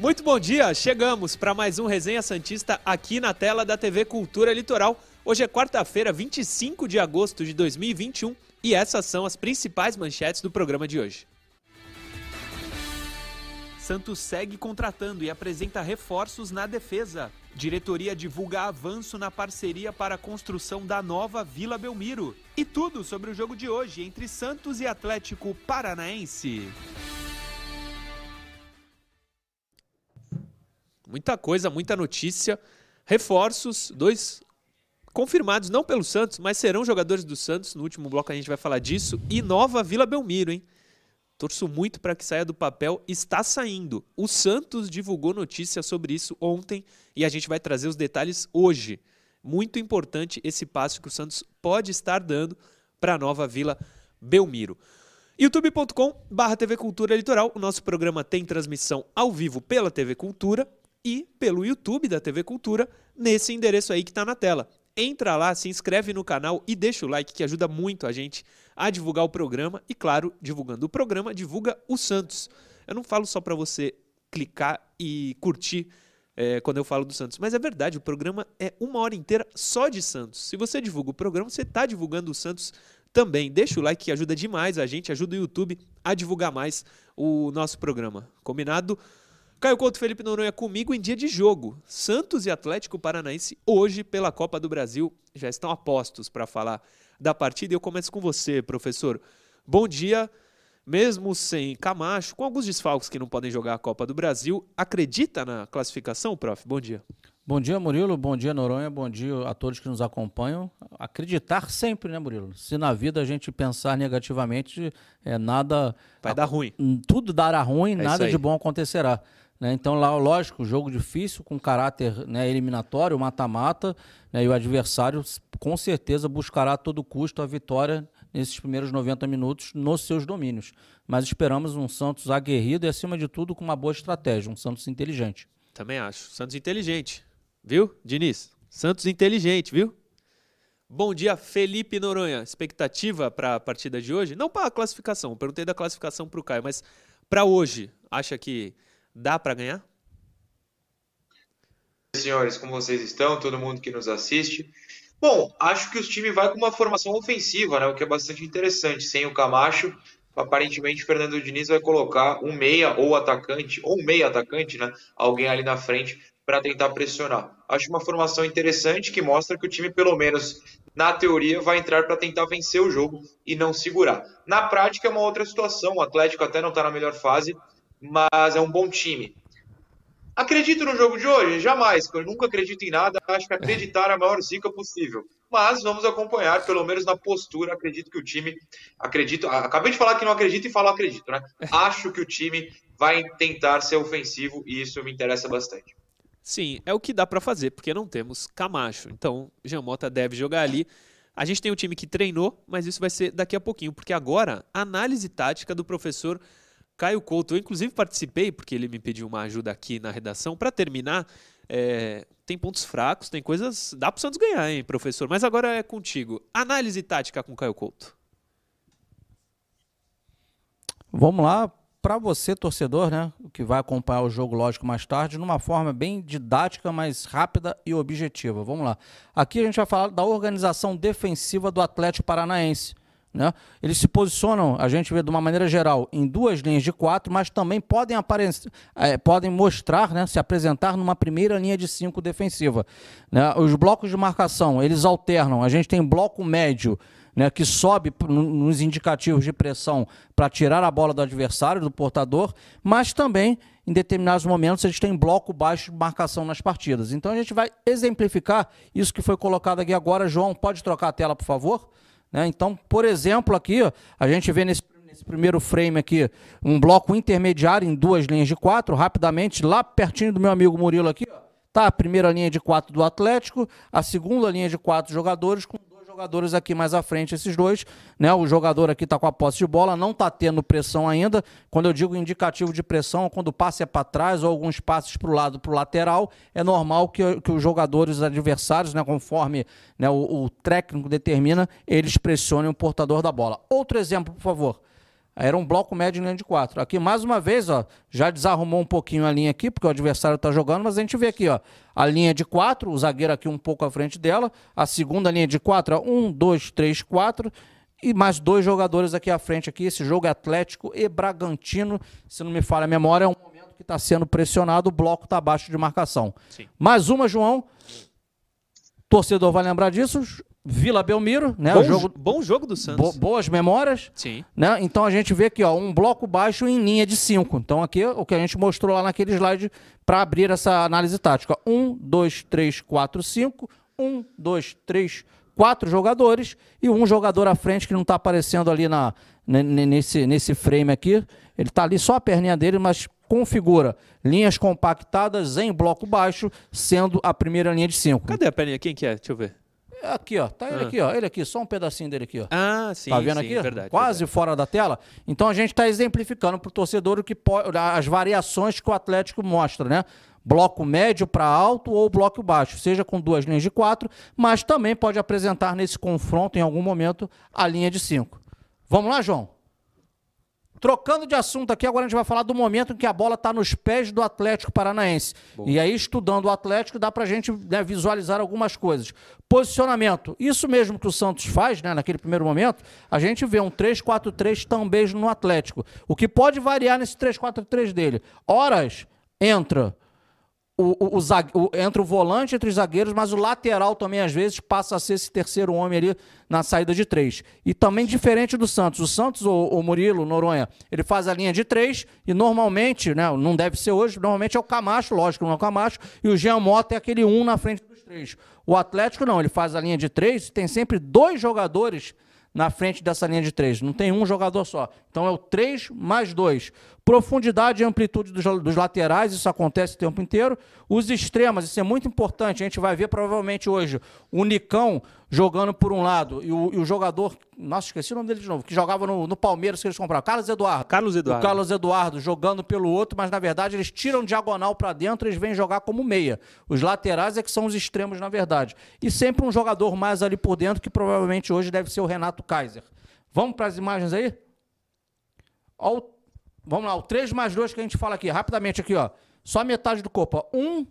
Muito bom dia, chegamos para mais um Resenha Santista aqui na tela da TV Cultura Litoral. Hoje é quarta-feira, 25 de agosto de 2021 e essas são as principais manchetes do programa de hoje. Santos segue contratando e apresenta reforços na defesa. Diretoria divulga avanço na parceria para a construção da nova Vila Belmiro. E tudo sobre o jogo de hoje entre Santos e Atlético Paranaense. Muita coisa, muita notícia. Reforços, dois confirmados não pelo Santos, mas serão jogadores do Santos. No último bloco a gente vai falar disso. E nova Vila Belmiro, hein? Torço muito para que saia do papel. Está saindo. O Santos divulgou notícia sobre isso ontem e a gente vai trazer os detalhes hoje. Muito importante esse passo que o Santos pode estar dando para a nova Vila Belmiro youtube.com/barra TV Cultura Litoral. O nosso programa tem transmissão ao vivo pela TV Cultura e pelo YouTube da TV Cultura, nesse endereço aí que está na tela. Entra lá, se inscreve no canal e deixa o like que ajuda muito a gente a divulgar o programa e, claro, divulgando o programa, divulga o Santos. Eu não falo só para você clicar e curtir é, quando eu falo do Santos, mas é verdade, o programa é uma hora inteira só de Santos. Se você divulga o programa, você está divulgando o Santos também. Deixa o like que ajuda demais a gente, ajuda o YouTube a divulgar mais o nosso programa. Combinado? Caio Couto Felipe Noronha comigo em dia de jogo. Santos e Atlético Paranaense hoje pela Copa do Brasil já estão apostos para falar da partida. E eu começo com você, professor. Bom dia. Mesmo sem Camacho, com alguns desfalques que não podem jogar a Copa do Brasil, acredita na classificação, prof? Bom dia. Bom dia, Murilo. Bom dia, Noronha. Bom dia a todos que nos acompanham. Acreditar sempre, né, Murilo? Se na vida a gente pensar negativamente, é nada. Vai dar ruim. Tudo dará ruim, é nada de bom acontecerá. Né? Então, lá, lógico, jogo difícil, com caráter né, eliminatório, mata-mata, né, e o adversário com certeza buscará a todo custo a vitória nesses primeiros 90 minutos nos seus domínios. Mas esperamos um Santos aguerrido e, acima de tudo, com uma boa estratégia, um Santos inteligente. Também acho. Santos inteligente. Viu, Diniz? Santos inteligente, viu? Bom dia, Felipe Noronha. Expectativa para a partida de hoje? Não para a classificação, perguntei da classificação para o Caio, mas para hoje, acha que Dá para ganhar? Senhores, como vocês estão? Todo mundo que nos assiste. Bom, acho que o time vai com uma formação ofensiva, né? O que é bastante interessante. Sem o Camacho, aparentemente Fernando Diniz vai colocar um meia ou atacante, ou um meia atacante, né? Alguém ali na frente para tentar pressionar. Acho uma formação interessante que mostra que o time, pelo menos na teoria, vai entrar para tentar vencer o jogo e não segurar. Na prática é uma outra situação. O Atlético até não está na melhor fase, mas é um bom time. Acredito no jogo de hoje? Jamais, eu nunca acredito em nada, acho que acreditar é a maior zica possível. Mas vamos acompanhar, pelo menos na postura, acredito que o time, acredito, acabei de falar que não acredito e falo acredito, né? Acho que o time vai tentar ser ofensivo e isso me interessa bastante. Sim, é o que dá para fazer, porque não temos Camacho. Então, Jean Mota deve jogar ali. A gente tem um time que treinou, mas isso vai ser daqui a pouquinho, porque agora, análise tática do professor Caio Couto, eu inclusive participei, porque ele me pediu uma ajuda aqui na redação. Para terminar, é, tem pontos fracos, tem coisas. Dá para o Santos ganhar, hein, professor? Mas agora é contigo. Análise tática com Caio Couto. Vamos lá, para você, torcedor, né, que vai acompanhar o jogo, lógico, mais tarde, numa forma bem didática, mas rápida e objetiva. Vamos lá. Aqui a gente vai falar da organização defensiva do Atlético Paranaense. Né? Eles se posicionam, a gente vê de uma maneira geral, em duas linhas de quatro, mas também podem, aparecer, é, podem mostrar, né, se apresentar numa primeira linha de cinco defensiva. Né? Os blocos de marcação, eles alternam. A gente tem bloco médio, né, que sobe nos indicativos de pressão para tirar a bola do adversário, do portador, mas também, em determinados momentos, gente tem bloco baixo de marcação nas partidas. Então a gente vai exemplificar isso que foi colocado aqui agora. João, pode trocar a tela, por favor? Né? Então, por exemplo, aqui ó, a gente vê nesse, nesse, primeiro frame aqui um bloco intermediário em duas linhas de quatro, rapidamente, lá pertinho do meu amigo Murilo aqui, ó, tá a primeira linha de quatro do Atlético, a segunda linha de quatro jogadores com jogadores aqui mais à frente, esses dois, né? O jogador aqui está com a posse de bola, não está tendo pressão ainda. Quando eu digo indicativo de pressão, quando o passe é para trás ou alguns passes para o lado, para o lateral, é normal que, que os jogadores adversários, né, conforme né, o, o técnico determina, eles pressionem o portador da bola. Outro exemplo, por favor. Era um bloco médio em linha de quatro. Aqui, mais uma vez, ó, já desarrumou um pouquinho a linha aqui, porque o adversário está jogando, mas a gente vê aqui, ó, a linha de quatro, o zagueiro aqui um pouco à frente dela, a segunda linha de quatro, ó, um, dois, três, quatro, e mais dois jogadores aqui à frente aqui. Esse jogo é Atlético e Bragantino, se não me falha a memória, é um momento que está sendo pressionado, o bloco está abaixo de marcação. Sim. Mais uma, João. Torcedor vai lembrar disso. Vila Belmiro, né? Bom, jogo, bom jogo do Santos. Bo, boas memórias. Sim. Né? Então a gente vê aqui, ó, um bloco baixo em linha de 5. Então aqui o que a gente mostrou lá naquele slide para abrir essa análise tática. 1, 2, 3, 4, 5. 1, 2, 3, 4 jogadores e um jogador à frente que não está aparecendo ali na, nesse, nesse frame aqui. Ele está ali só a perninha dele, mas configura linhas compactadas em bloco baixo, sendo a primeira linha de 5. Cadê a perninha? Quem que é? Deixa eu ver. Aqui, ó. Tá ele ah. aqui, ó. Ele aqui, só um pedacinho dele aqui, ó. Ah, sim. Tá vendo sim, aqui? Verdade, Quase verdade. fora da tela. Então a gente está exemplificando para o torcedor o que pode, as variações que o Atlético mostra, né? Bloco médio para alto ou bloco baixo, seja com duas linhas de quatro, mas também pode apresentar nesse confronto, em algum momento, a linha de cinco. Vamos lá, João? Trocando de assunto aqui, agora a gente vai falar do momento em que a bola está nos pés do Atlético Paranaense. Boa. E aí, estudando o Atlético, dá para a gente né, visualizar algumas coisas. Posicionamento. Isso mesmo que o Santos faz, né, naquele primeiro momento, a gente vê um 3-4-3 também no Atlético. O que pode variar nesse 3-4-3 dele? Horas entra o, o, o, entra o volante entre os zagueiros, mas o lateral também, às vezes, passa a ser esse terceiro homem ali na saída de três. E também diferente do Santos. O Santos, o, o Murilo, o Noronha, ele faz a linha de três e normalmente, né, não deve ser hoje, normalmente é o Camacho, lógico, não é o Camacho, e o Jean Mota é aquele um na frente dos três. O Atlético não, ele faz a linha de três e tem sempre dois jogadores na frente dessa linha de três. Não tem um jogador só. Então é o 3 mais 2. Profundidade e amplitude dos, dos, laterais, isso acontece o tempo inteiro. Os extremos, isso é muito importante. A gente vai ver provavelmente hoje o Nicão jogando por um lado e o, e o jogador, nossa, esqueci o nome dele de novo, que jogava no, no, Palmeiras que eles compraram, Carlos Eduardo. Carlos Eduardo. O Carlos Eduardo jogando pelo outro, mas na verdade eles tiram diagonal para dentro e eles vêm jogar como meia. Os laterais é que são os extremos, na verdade. E sempre um jogador mais ali por dentro, que provavelmente hoje deve ser o Renato Kaiser. Vamos para as imagens aí? Olha o Vamos lá, o 3 mais 2 que a gente fala aqui, rapidamente aqui, ó. Só metade do corpo, ó. 1,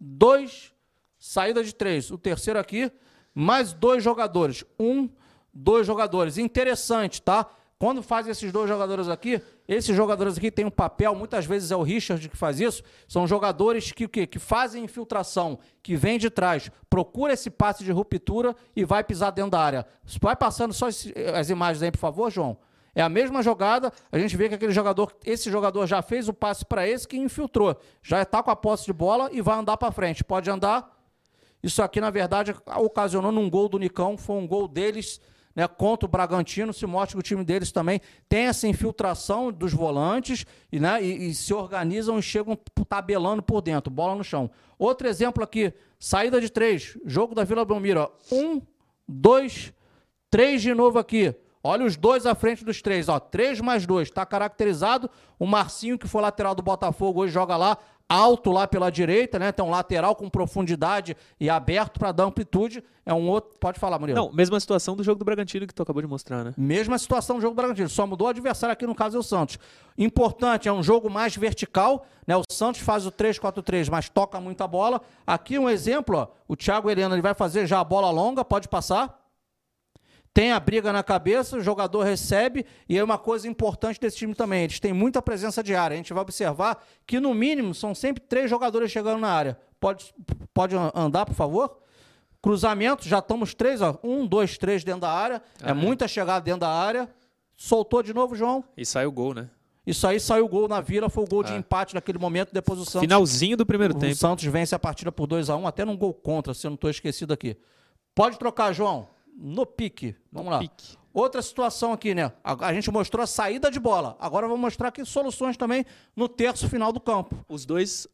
2, saída de 3. O terceiro aqui, mais dois jogadores. 1, 2 jogadores. Interessante, tá? Quando faz esses dois jogadores aqui, esses jogadores aqui têm um papel, muitas vezes é o Richard que faz isso, são jogadores que, que, que fazem infiltração, que vem de trás, procura esse passe de ruptura e vai pisar dentro da área. Vai passando só as imagens aí, por favor, João. É a mesma jogada, a gente vê que aquele jogador, esse jogador já fez o passe para esse que infiltrou. Já está com a posse de bola e vai andar para frente. Pode andar. Isso aqui, na verdade, ocasionou num gol do Nicão, foi um gol deles né, contra o Bragantino. Se mostra que o time deles também tem essa infiltração dos volantes e, né, e, e se organizam e chegam tabelando por dentro, bola no chão. Outro exemplo aqui, saída de três, jogo da Vila Belmiro. Um, dois, três de novo aqui. Olha os dois à frente dos três, ó. Três mais dois. Está caracterizado. O Marcinho, que foi lateral do Botafogo, hoje joga lá, alto lá pela direita, né? Tem um lateral com profundidade e aberto para dar amplitude. É um outro. Pode falar, Murilo. Não, mesma situação do jogo do Bragantino que tu acabou de mostrar, né? Mesma situação do jogo do Bragantino. Só mudou o adversário aqui, no caso é o Santos. Importante, é um jogo mais vertical, né? O Santos faz o 3-4-3, mas toca muita bola. Aqui um exemplo, ó. O Thiago Helena ele vai fazer já a bola longa, pode passar tem a briga na cabeça, o jogador recebe, e é uma coisa importante desse time também, eles têm muita presença de área. A gente vai observar que, no mínimo, são sempre três jogadores chegando na área. Pode, pode andar, por favor? Cruzamento, já estamos três, ó. Um, dois, três dentro da área. É ah, é muita chegada dentro da área. Soltou de novo, João. E sai o gol, né? Isso aí saiu o gol na Vila, foi o gol ah. de empate naquele momento, depois o Santos... Finalzinho do primeiro o tempo. O Santos vence a partida por 2 a 1 um, até num gol contra, se eu não estou esquecido aqui. Pode trocar, João no pique. Vamos no lá. Pique. Outra situação aqui, né? A, a, gente mostrou a saída de bola. Agora vamos mostrar aqui soluções também no terço final do campo. Os dois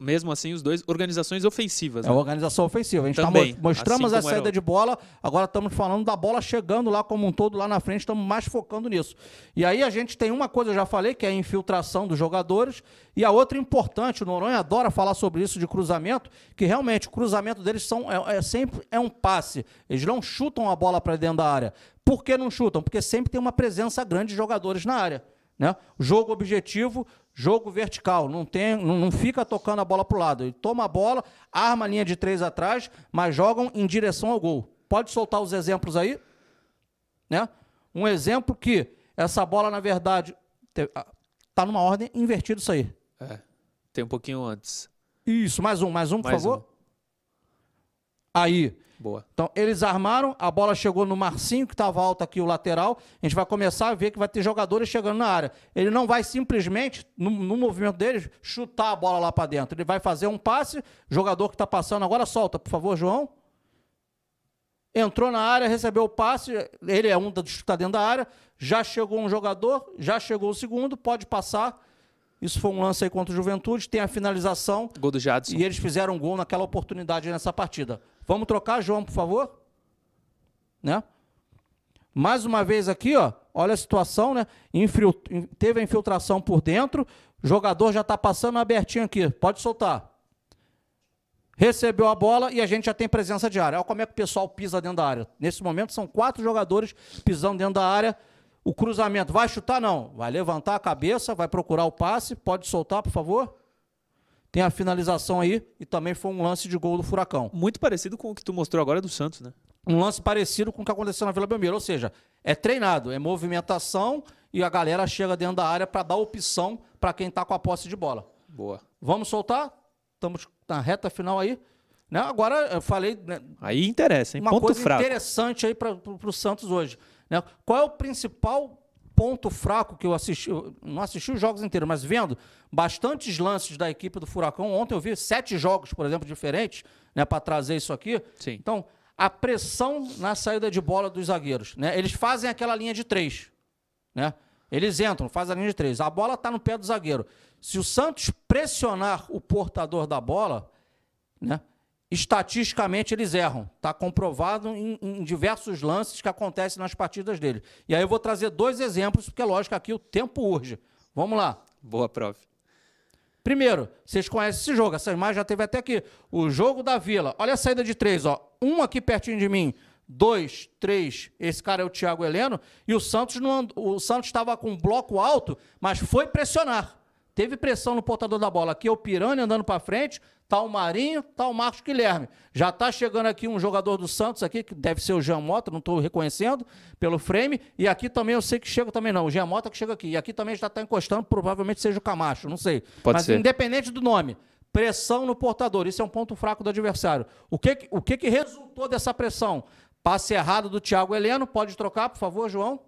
mesmo assim, os dois organizações ofensivas. É né? organização ofensiva. A gente tá Também, mo- mostramos assim a saída o- de bola, agora estamos falando da bola chegando lá como um todo lá na frente, estamos mais focando nisso. E aí a gente tem uma coisa, eu já falei, que é a infiltração dos jogadores, e a outra importante, o Noronha adora falar sobre isso de cruzamento, que realmente o cruzamento deles são, é, é sempre é um passe. Eles não chutam a bola para dentro da área. Por que não chutam? Porque sempre tem uma presença grande de jogadores na área. Né? Jogo objetivo, jogo vertical. Não, tem, não, não fica tocando a bola para o lado. Ele toma a bola, arma a linha de três atrás, mas jogam em direção ao gol. Pode soltar os exemplos aí? Né? Um exemplo que essa bola, na verdade, está numa ordem invertida isso aí. É, tem um pouquinho antes. Isso, mais um, mais um, por Mais favor. um. Aí. Boa. Então, eles armaram, a bola chegou no Marcinho, que estava alto aqui, o lateral. A gente vai começar a ver que vai ter jogadores chegando na área. Ele não vai simplesmente, no, no movimento deles, chutar a bola lá para dentro. Ele vai fazer um passe, jogador que está passando agora, solta, por favor, João. Entrou na área, recebeu o passe, ele é um dos que está dentro da área. Já chegou um jogador, já chegou o segundo, pode passar. Isso foi um lance aí contra o Juventude, tem a finalização. Gol do Jadson. E eles fizeram um gol naquela oportunidade nessa partida. Vamos trocar, João, por favor? Né? Mais uma vez aqui, ó, olha a situação, né? Infil- Teve a infiltração por dentro, o jogador já está passando abertinho aqui, pode soltar. Recebeu a bola e a gente já tem presença de área. Olha como é que o pessoal pisa dentro da área. Nesse momento são quatro jogadores pisando dentro da área. O cruzamento vai chutar? Não. Vai levantar a cabeça, vai procurar o passe. Pode soltar, por favor? Tem a finalização aí e também foi um lance de gol do Furacão. Muito parecido com o que tu mostrou agora do Santos, né? Um lance parecido com o que aconteceu na Vila Belmiro. Ou seja, é treinado, é movimentação e a galera chega dentro da área para dar opção para quem está com a posse de bola. Boa. Vamos soltar? Estamos na reta final aí. Né? Agora, eu falei né, Aí interessa, hein? uma Ponto coisa fraco. interessante aí para o Santos hoje. Né? Qual é o principal ponto fraco que eu assisti? Eu não assisti os jogos inteiros, mas vendo bastantes lances da equipe do Furacão. Ontem eu vi sete jogos, por exemplo, diferentes, né, para trazer isso aqui. Sim. Então, a pressão na saída de bola dos zagueiros. Né? Eles fazem aquela linha de três. Né? Eles entram, fazem a linha de três. A bola está no pé do zagueiro. Se o Santos pressionar o portador da bola, né, estatisticamente eles erram. Está comprovado em, em diversos lances que acontecem nas partidas dele. E aí eu vou trazer dois exemplos, porque, lógico, aqui o tempo urge. Vamos lá. Boa, prof. Primeiro, vocês conhecem esse jogo, essa imagem já teve até aqui. O jogo da Vila. Olha a saída de três, ó. Um aqui pertinho de mim, dois, três. Esse cara é o Thiago Heleno. E o Santos não and- o Santos estava com um bloco alto, mas foi pressionar. Teve pressão no portador da bola. Aqui é o Piranha andando para frente, tá o Marinho, tá o Marcos Guilherme. Já tá chegando aqui um jogador do Santos aqui, que deve ser o Jean Mota, não estou reconhecendo pelo frame. E aqui também eu sei que chega também não, o Jean Mota que chega aqui. E aqui também já está encostando, provavelmente seja o Camacho, não sei. Pode Mas ser. independente do nome, pressão no portador, isso é um ponto fraco do adversário. O que, que- o que, que resultou dessa pressão? Passe errado do Thiago Heleno, pode trocar, por favor, João?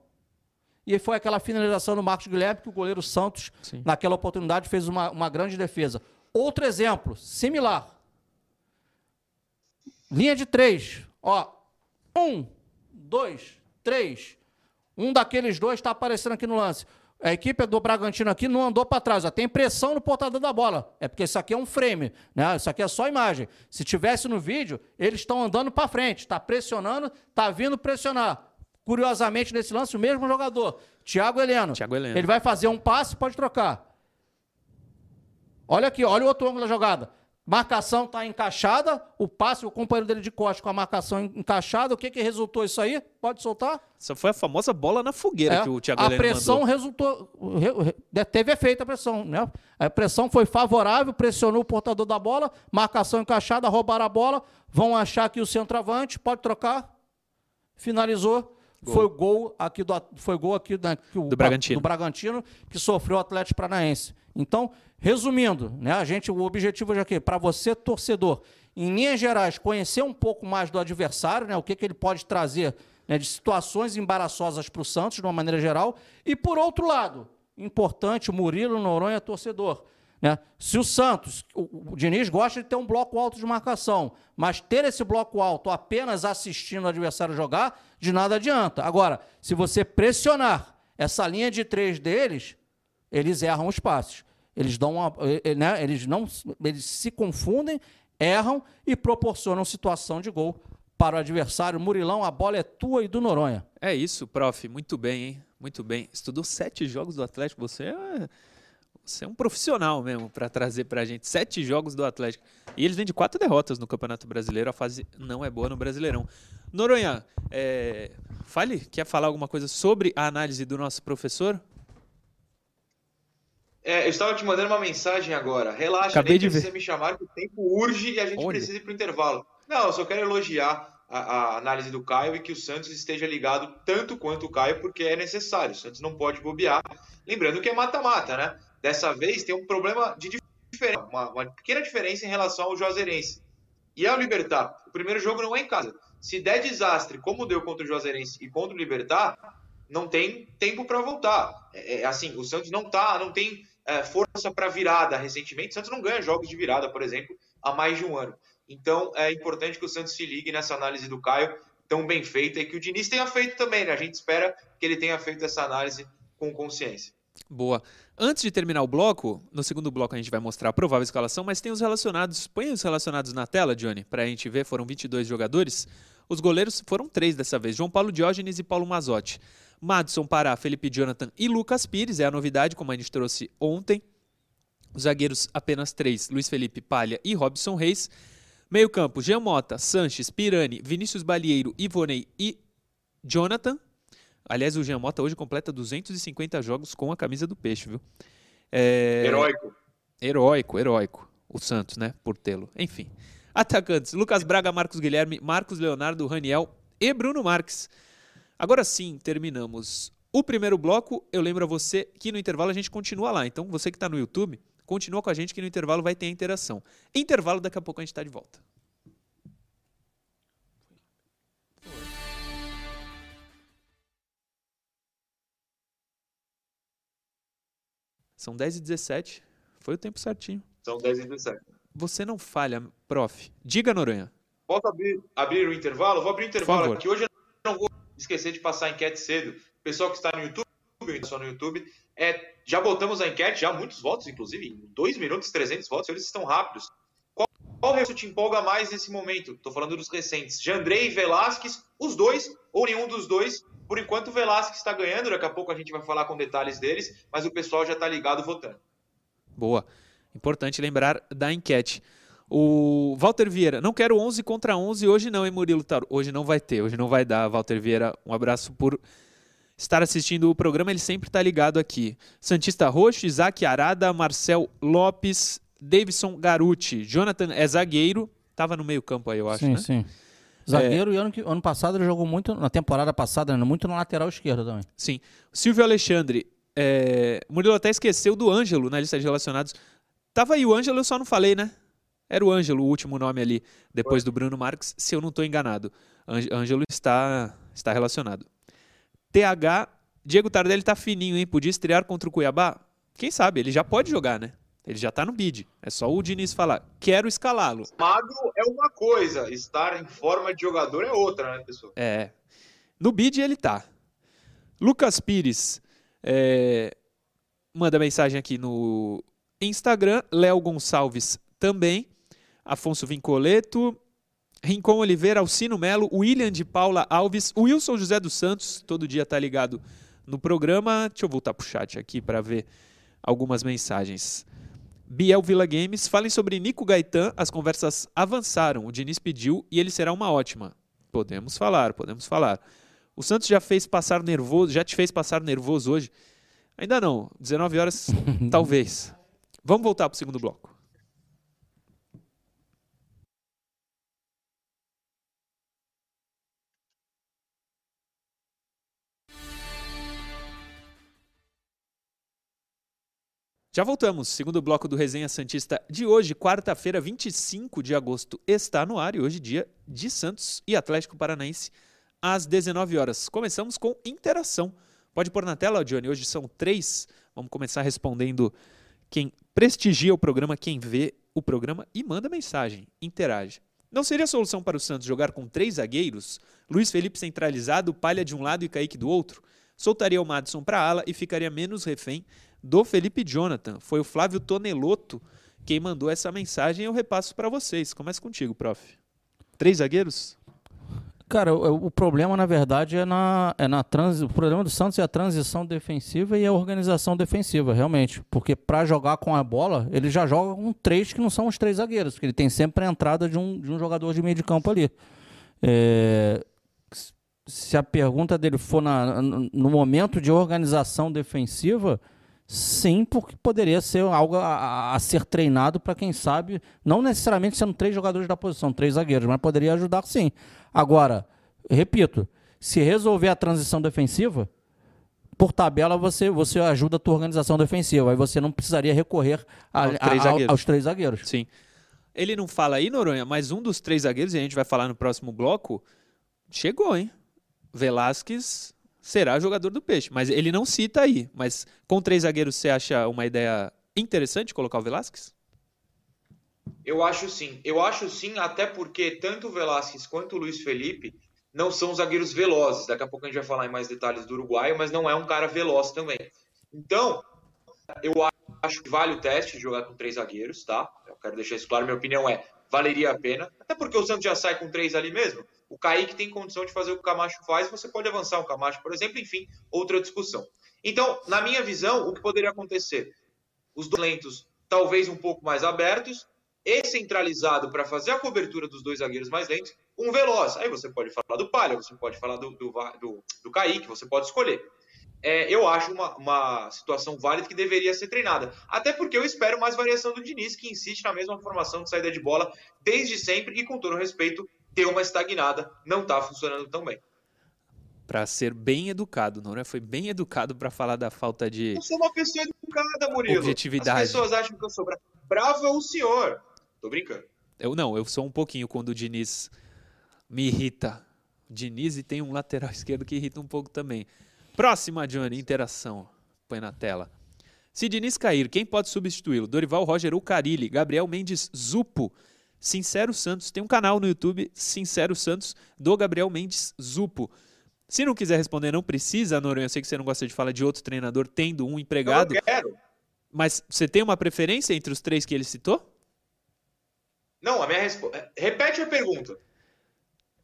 E foi aquela finalização do Marcos Guilherme que o goleiro Santos, Sim. naquela oportunidade, fez uma, uma grande defesa. Outro exemplo, similar. Linha de três. Ó, um, dois, três. Um daqueles dois está aparecendo aqui no lance. A equipe do Bragantino aqui não andou para trás. Ó. Tem pressão no portador da bola. É porque isso aqui é um frame. Né? Isso aqui é só imagem. Se tivesse no vídeo, eles estão andando para frente. Está pressionando, está vindo pressionar. Curiosamente, nesse lance, o mesmo jogador, Thiago Heleno. Thiago Heleno. Ele vai fazer um passe, pode trocar. Olha aqui, olha o outro ângulo da jogada. Marcação está encaixada, o passe, o companheiro dele de costa com a marcação en- encaixada. O que, que resultou isso aí? Pode soltar? Essa foi a famosa bola na fogueira É, que o Thiago a pressão mandou. resultou. re- re- teve efeito a pressão. Né? A pressão foi favorável, pressionou o portador da bola, marcação encaixada, roubaram a bola, vão achar aqui o centroavante, pode trocar. Finalizou. Gol. Foi gol aqui do, foi gol aqui da- que o- Do Bragantino. do Bragantino que sofreu o Atlético Paranaense. Então, resumindo, né, a gente o objetivo hoje aqui para você torcedor, em linhas gerais, conhecer um pouco mais do adversário, né, o que, que ele pode trazer né, de situações embaraçosas para o Santos, de uma maneira geral, e por outro lado, importante, Murilo Noronha torcedor. Né? Se o Santos, o, o Diniz gosta de ter um bloco alto de marcação, mas ter esse bloco alto apenas assistindo o adversário jogar, de nada adianta. Agora, se você pressionar essa linha de três deles, eles erram os passes. Eles dão uma, eh, eh, né, eles não eles se confundem, erram e proporcionam situação de gol para o adversário. Murilão, a bola é tua e do Noronha. É isso, prof. Muito bem, hein? Muito bem. Estudou sete jogos do Atlético. Você é, você é um profissional mesmo para trazer para a gente sete jogos do Atlético. E eles vêm de quatro derrotas no Campeonato Brasileiro. A fase não é boa no Brasileirão. Noronha, é, fale, quer falar alguma coisa sobre a análise do nosso professor? É, eu estava te mandando uma mensagem agora. Relaxa, Acabei nem de ver. me chamar, que o tempo urge e a gente Olha. precisa ir para o intervalo. Não, eu só quero elogiar a, a análise do Caio e que o Santos esteja ligado tanto quanto o Caio, porque é necessário. O Santos não pode bobear. Lembrando que é mata-mata, né? Dessa vez tem um problema de diferença, uma, uma pequena diferença em relação ao Juazeirense. E ao Libertar, o primeiro jogo não é em casa. Se der desastre, como deu contra o Juazeirense e contra o Libertar, não tem tempo para voltar. É, é, assim, o Santos não tá, não tem é, força para virada recentemente. O Santos não ganha jogos de virada, por exemplo, há mais de um ano. Então é importante que o Santos se ligue nessa análise do Caio, tão bem feita, e que o Diniz tenha feito também, né? A gente espera que ele tenha feito essa análise com consciência. Boa. Antes de terminar o bloco, no segundo bloco a gente vai mostrar a provável escalação, mas tem os relacionados. Põe os relacionados na tela, Johnny, para a gente ver. Foram 22 jogadores. Os goleiros foram três dessa vez: João Paulo Diógenes e Paulo Mazotti. Madison, Pará, Felipe Jonathan e Lucas Pires. É a novidade, como a gente trouxe ontem. Os zagueiros apenas três: Luiz Felipe Palha e Robson Reis. Meio-campo: Jean Mota, Sanches, Pirani, Vinícius Balieiro, Ivonei e Jonathan. Aliás, o Jean Mota hoje completa 250 jogos com a camisa do Peixe, viu? É... Heróico. Heróico, heróico. O Santos, né? Por tê-lo. Enfim. Atacantes: Lucas Braga, Marcos Guilherme, Marcos Leonardo, Raniel e Bruno Marques. Agora sim, terminamos o primeiro bloco. Eu lembro a você que no intervalo a gente continua lá. Então, você que está no YouTube, continua com a gente que no intervalo vai ter a interação. Intervalo, daqui a pouco a gente está de volta. São 10 e 17 Foi o tempo certinho. São 10 e 17. Você não falha, prof. Diga, Noronha. Posso abrir, abrir o intervalo? Vou abrir o intervalo aqui. Hoje eu não vou esquecer de passar a enquete cedo. O pessoal que está no YouTube, só no YouTube, é, já botamos a enquete, já muitos votos, inclusive, em 2 minutos, 300 votos, eles estão rápidos. Qual, qual recurso te empolga mais nesse momento? Estou falando dos recentes. Jandrei e Velasquez, os dois, ou nenhum dos dois. Por enquanto, o Velasquez está ganhando, daqui a pouco a gente vai falar com detalhes deles, mas o pessoal já está ligado votando. Boa. Importante lembrar da enquete. O Walter Vieira, não quero 11 contra 11 hoje não, hein, Murilo? Hoje não vai ter, hoje não vai dar. Walter Vieira, um abraço por estar assistindo o programa, ele sempre está ligado aqui. Santista Roxo, Isaac Arada, Marcel Lopes, Davidson Garuti. Jonathan é zagueiro, estava no meio campo aí, eu acho, sim, né? sim. Zagueiro, e ano, ano passado ele jogou muito, na temporada passada, né, muito na lateral esquerda também. Sim. Silvio Alexandre. É... Murilo até esqueceu do Ângelo na lista de relacionados. Tava aí o Ângelo, eu só não falei, né? Era o Ângelo, o último nome ali, depois do Bruno Marques, se eu não estou enganado. Âng- Ângelo está, está relacionado. TH, Diego Tardelli tá fininho, hein? Podia estrear contra o Cuiabá? Quem sabe, ele já pode jogar, né? Ele já tá no bid. É só o Diniz falar, quero escalá-lo. Magro é uma coisa, estar em forma de jogador é outra, né, pessoal? É. No bid ele tá. Lucas Pires é, manda mensagem aqui no Instagram. Léo Gonçalves também. Afonso Vincoleto. Rincon Oliveira, Alcino Melo, William de Paula Alves, Wilson José dos Santos, todo dia tá ligado no programa. Deixa eu voltar pro chat aqui para ver algumas mensagens. Biel Villa Games, falem sobre Nico Gaetan, as conversas avançaram, o Diniz pediu e ele será uma ótima. Podemos falar, podemos falar. O Santos já fez passar nervoso, já te fez passar nervoso hoje? Ainda não, 19 horas talvez. Vamos voltar pro segundo bloco. Já voltamos. Segundo bloco do Resenha Santista de hoje, quarta-feira, 25 de agosto, está no ar e hoje dia de Santos e Atlético Paranaense às 19 horas. Começamos com interação. Pode pôr na tela, Johnny. Hoje são três. Vamos começar respondendo quem prestigia o programa, quem vê o programa e manda mensagem, interage. Não seria solução para o Santos jogar com três zagueiros? Luiz Felipe centralizado, Palha de um lado e Kaique do outro? Soltaria o Madison para ala e ficaria menos refém do Felipe Jonathan. Foi o Flávio Tonelotto quem mandou essa mensagem. Eu repasso para vocês. Começa contigo, prof. Três zagueiros? Cara, o, o, problema, na verdade, é na, é na trans, o problema do Santos é a transição defensiva e a organização defensiva, realmente. Porque para jogar com a bola, ele já joga com três que não são os três zagueiros, porque ele tem sempre a entrada de um, de um jogador de meio de campo ali. É, se a pergunta dele for na, no momento de organização defensiva, sim, porque poderia ser algo a, a ser treinado para quem sabe, não necessariamente sendo três jogadores da posição, três zagueiros, mas poderia ajudar sim. Agora, repito, se resolver a transição defensiva, por tabela você, você ajuda a tua organização defensiva. Aí você não precisaria recorrer a, aos, três a, aos, três zagueiros. Sim. Ele não fala aí, Noronha, mas um dos três zagueiros, e a gente vai falar no próximo bloco, chegou, hein? Velasquez será jogador do Peixe. Mas ele não cita aí. Mas com três zagueiros, você acha uma ideia interessante colocar o Velasquez? Eu acho sim. Eu acho sim, até porque tanto o Velasquez quanto o Luiz Felipe não são zagueiros velozes. Daqui a pouco a gente vai falar em mais detalhes do Uruguai, mas não é um cara veloz também. Então, eu acho que vale o teste de jogar com três zagueiros, tá? Eu quero deixar isso claro. Minha opinião é, valeria a pena. Até porque o Santos já sai com três ali mesmo. O Kaique tem condição de fazer o que o Camacho faz, você pode avançar o Camacho, por exemplo, enfim, outra discussão. Então, na minha visão, o que poderia acontecer? Os dois lentos talvez um pouco mais abertos, e centralizado para fazer a cobertura dos dois zagueiros mais lentos, um veloz. Aí você pode falar do Palha, você pode falar do, do, do, do Kaique, você pode escolher. É, eu acho uma, uma situação válida que deveria ser treinada. Até porque eu espero mais variação do Diniz, que insiste na mesma formação de saída de bola desde sempre e, com todo respeito, deu uma estagnada, não está funcionando tão bem. Para ser bem educado, não é? Foi bem educado para falar da falta de. Eu sou uma pessoa educada, Murilo. Objetividade. As pessoas acham que eu sou bravo. Bravo é o senhor. Tô brincando. Eu não, eu sou um pouquinho quando o Diniz me irrita. Diniz e tem um lateral esquerdo que irrita um pouco também. Próxima, Johnny, interação. Põe na tela. Se Diniz cair, quem pode substituí-lo? Dorival Roger ou Carilli? Gabriel Mendes Zupo. Sincero Santos. Tem um canal no YouTube, Sincero Santos, do Gabriel Mendes Zupo. Se não quiser responder, não precisa, Noronha. Eu sei que você não gosta de falar de outro treinador tendo um empregado. Eu quero. Mas você tem uma preferência entre os três que ele citou? Não, a minha resposta. Repete a pergunta.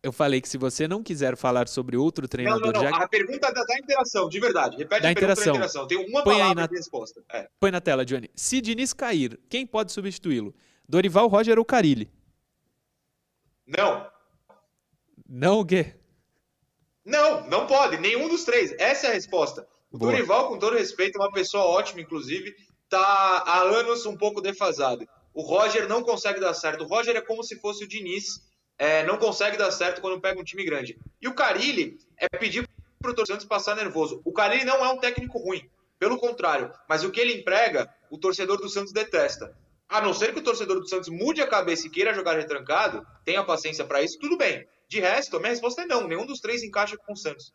Eu falei que se você não quiser falar sobre outro treinador. Não, não, não. Já... A pergunta da, da, interação, de verdade. Repete da a interação. da interação. Tem uma Põe palavra na... de resposta. É. Põe na tela, Johnny. Se Diniz cair, quem pode substituí-lo? Dorival, Roger ou Carilli? Não. Não o quê? Não, não pode. Nenhum dos três. Essa é a resposta. O Boa. Dorival, com todo respeito, é uma pessoa ótima, inclusive. Tá há anos um pouco defasado. O Roger não consegue dar certo. O Roger é como se fosse o Diniz, é, não consegue dar certo quando pega um time grande. E o Carilli é pedir para o torcedor passar nervoso. O Carilli não é um técnico ruim, pelo contrário. Mas o que ele emprega, o torcedor do Santos detesta. A não ser que o torcedor do Santos mude a cabeça e queira jogar retrancado, tenha paciência para isso, tudo bem. De resto, a minha resposta é não. Nenhum dos três encaixa com o Santos.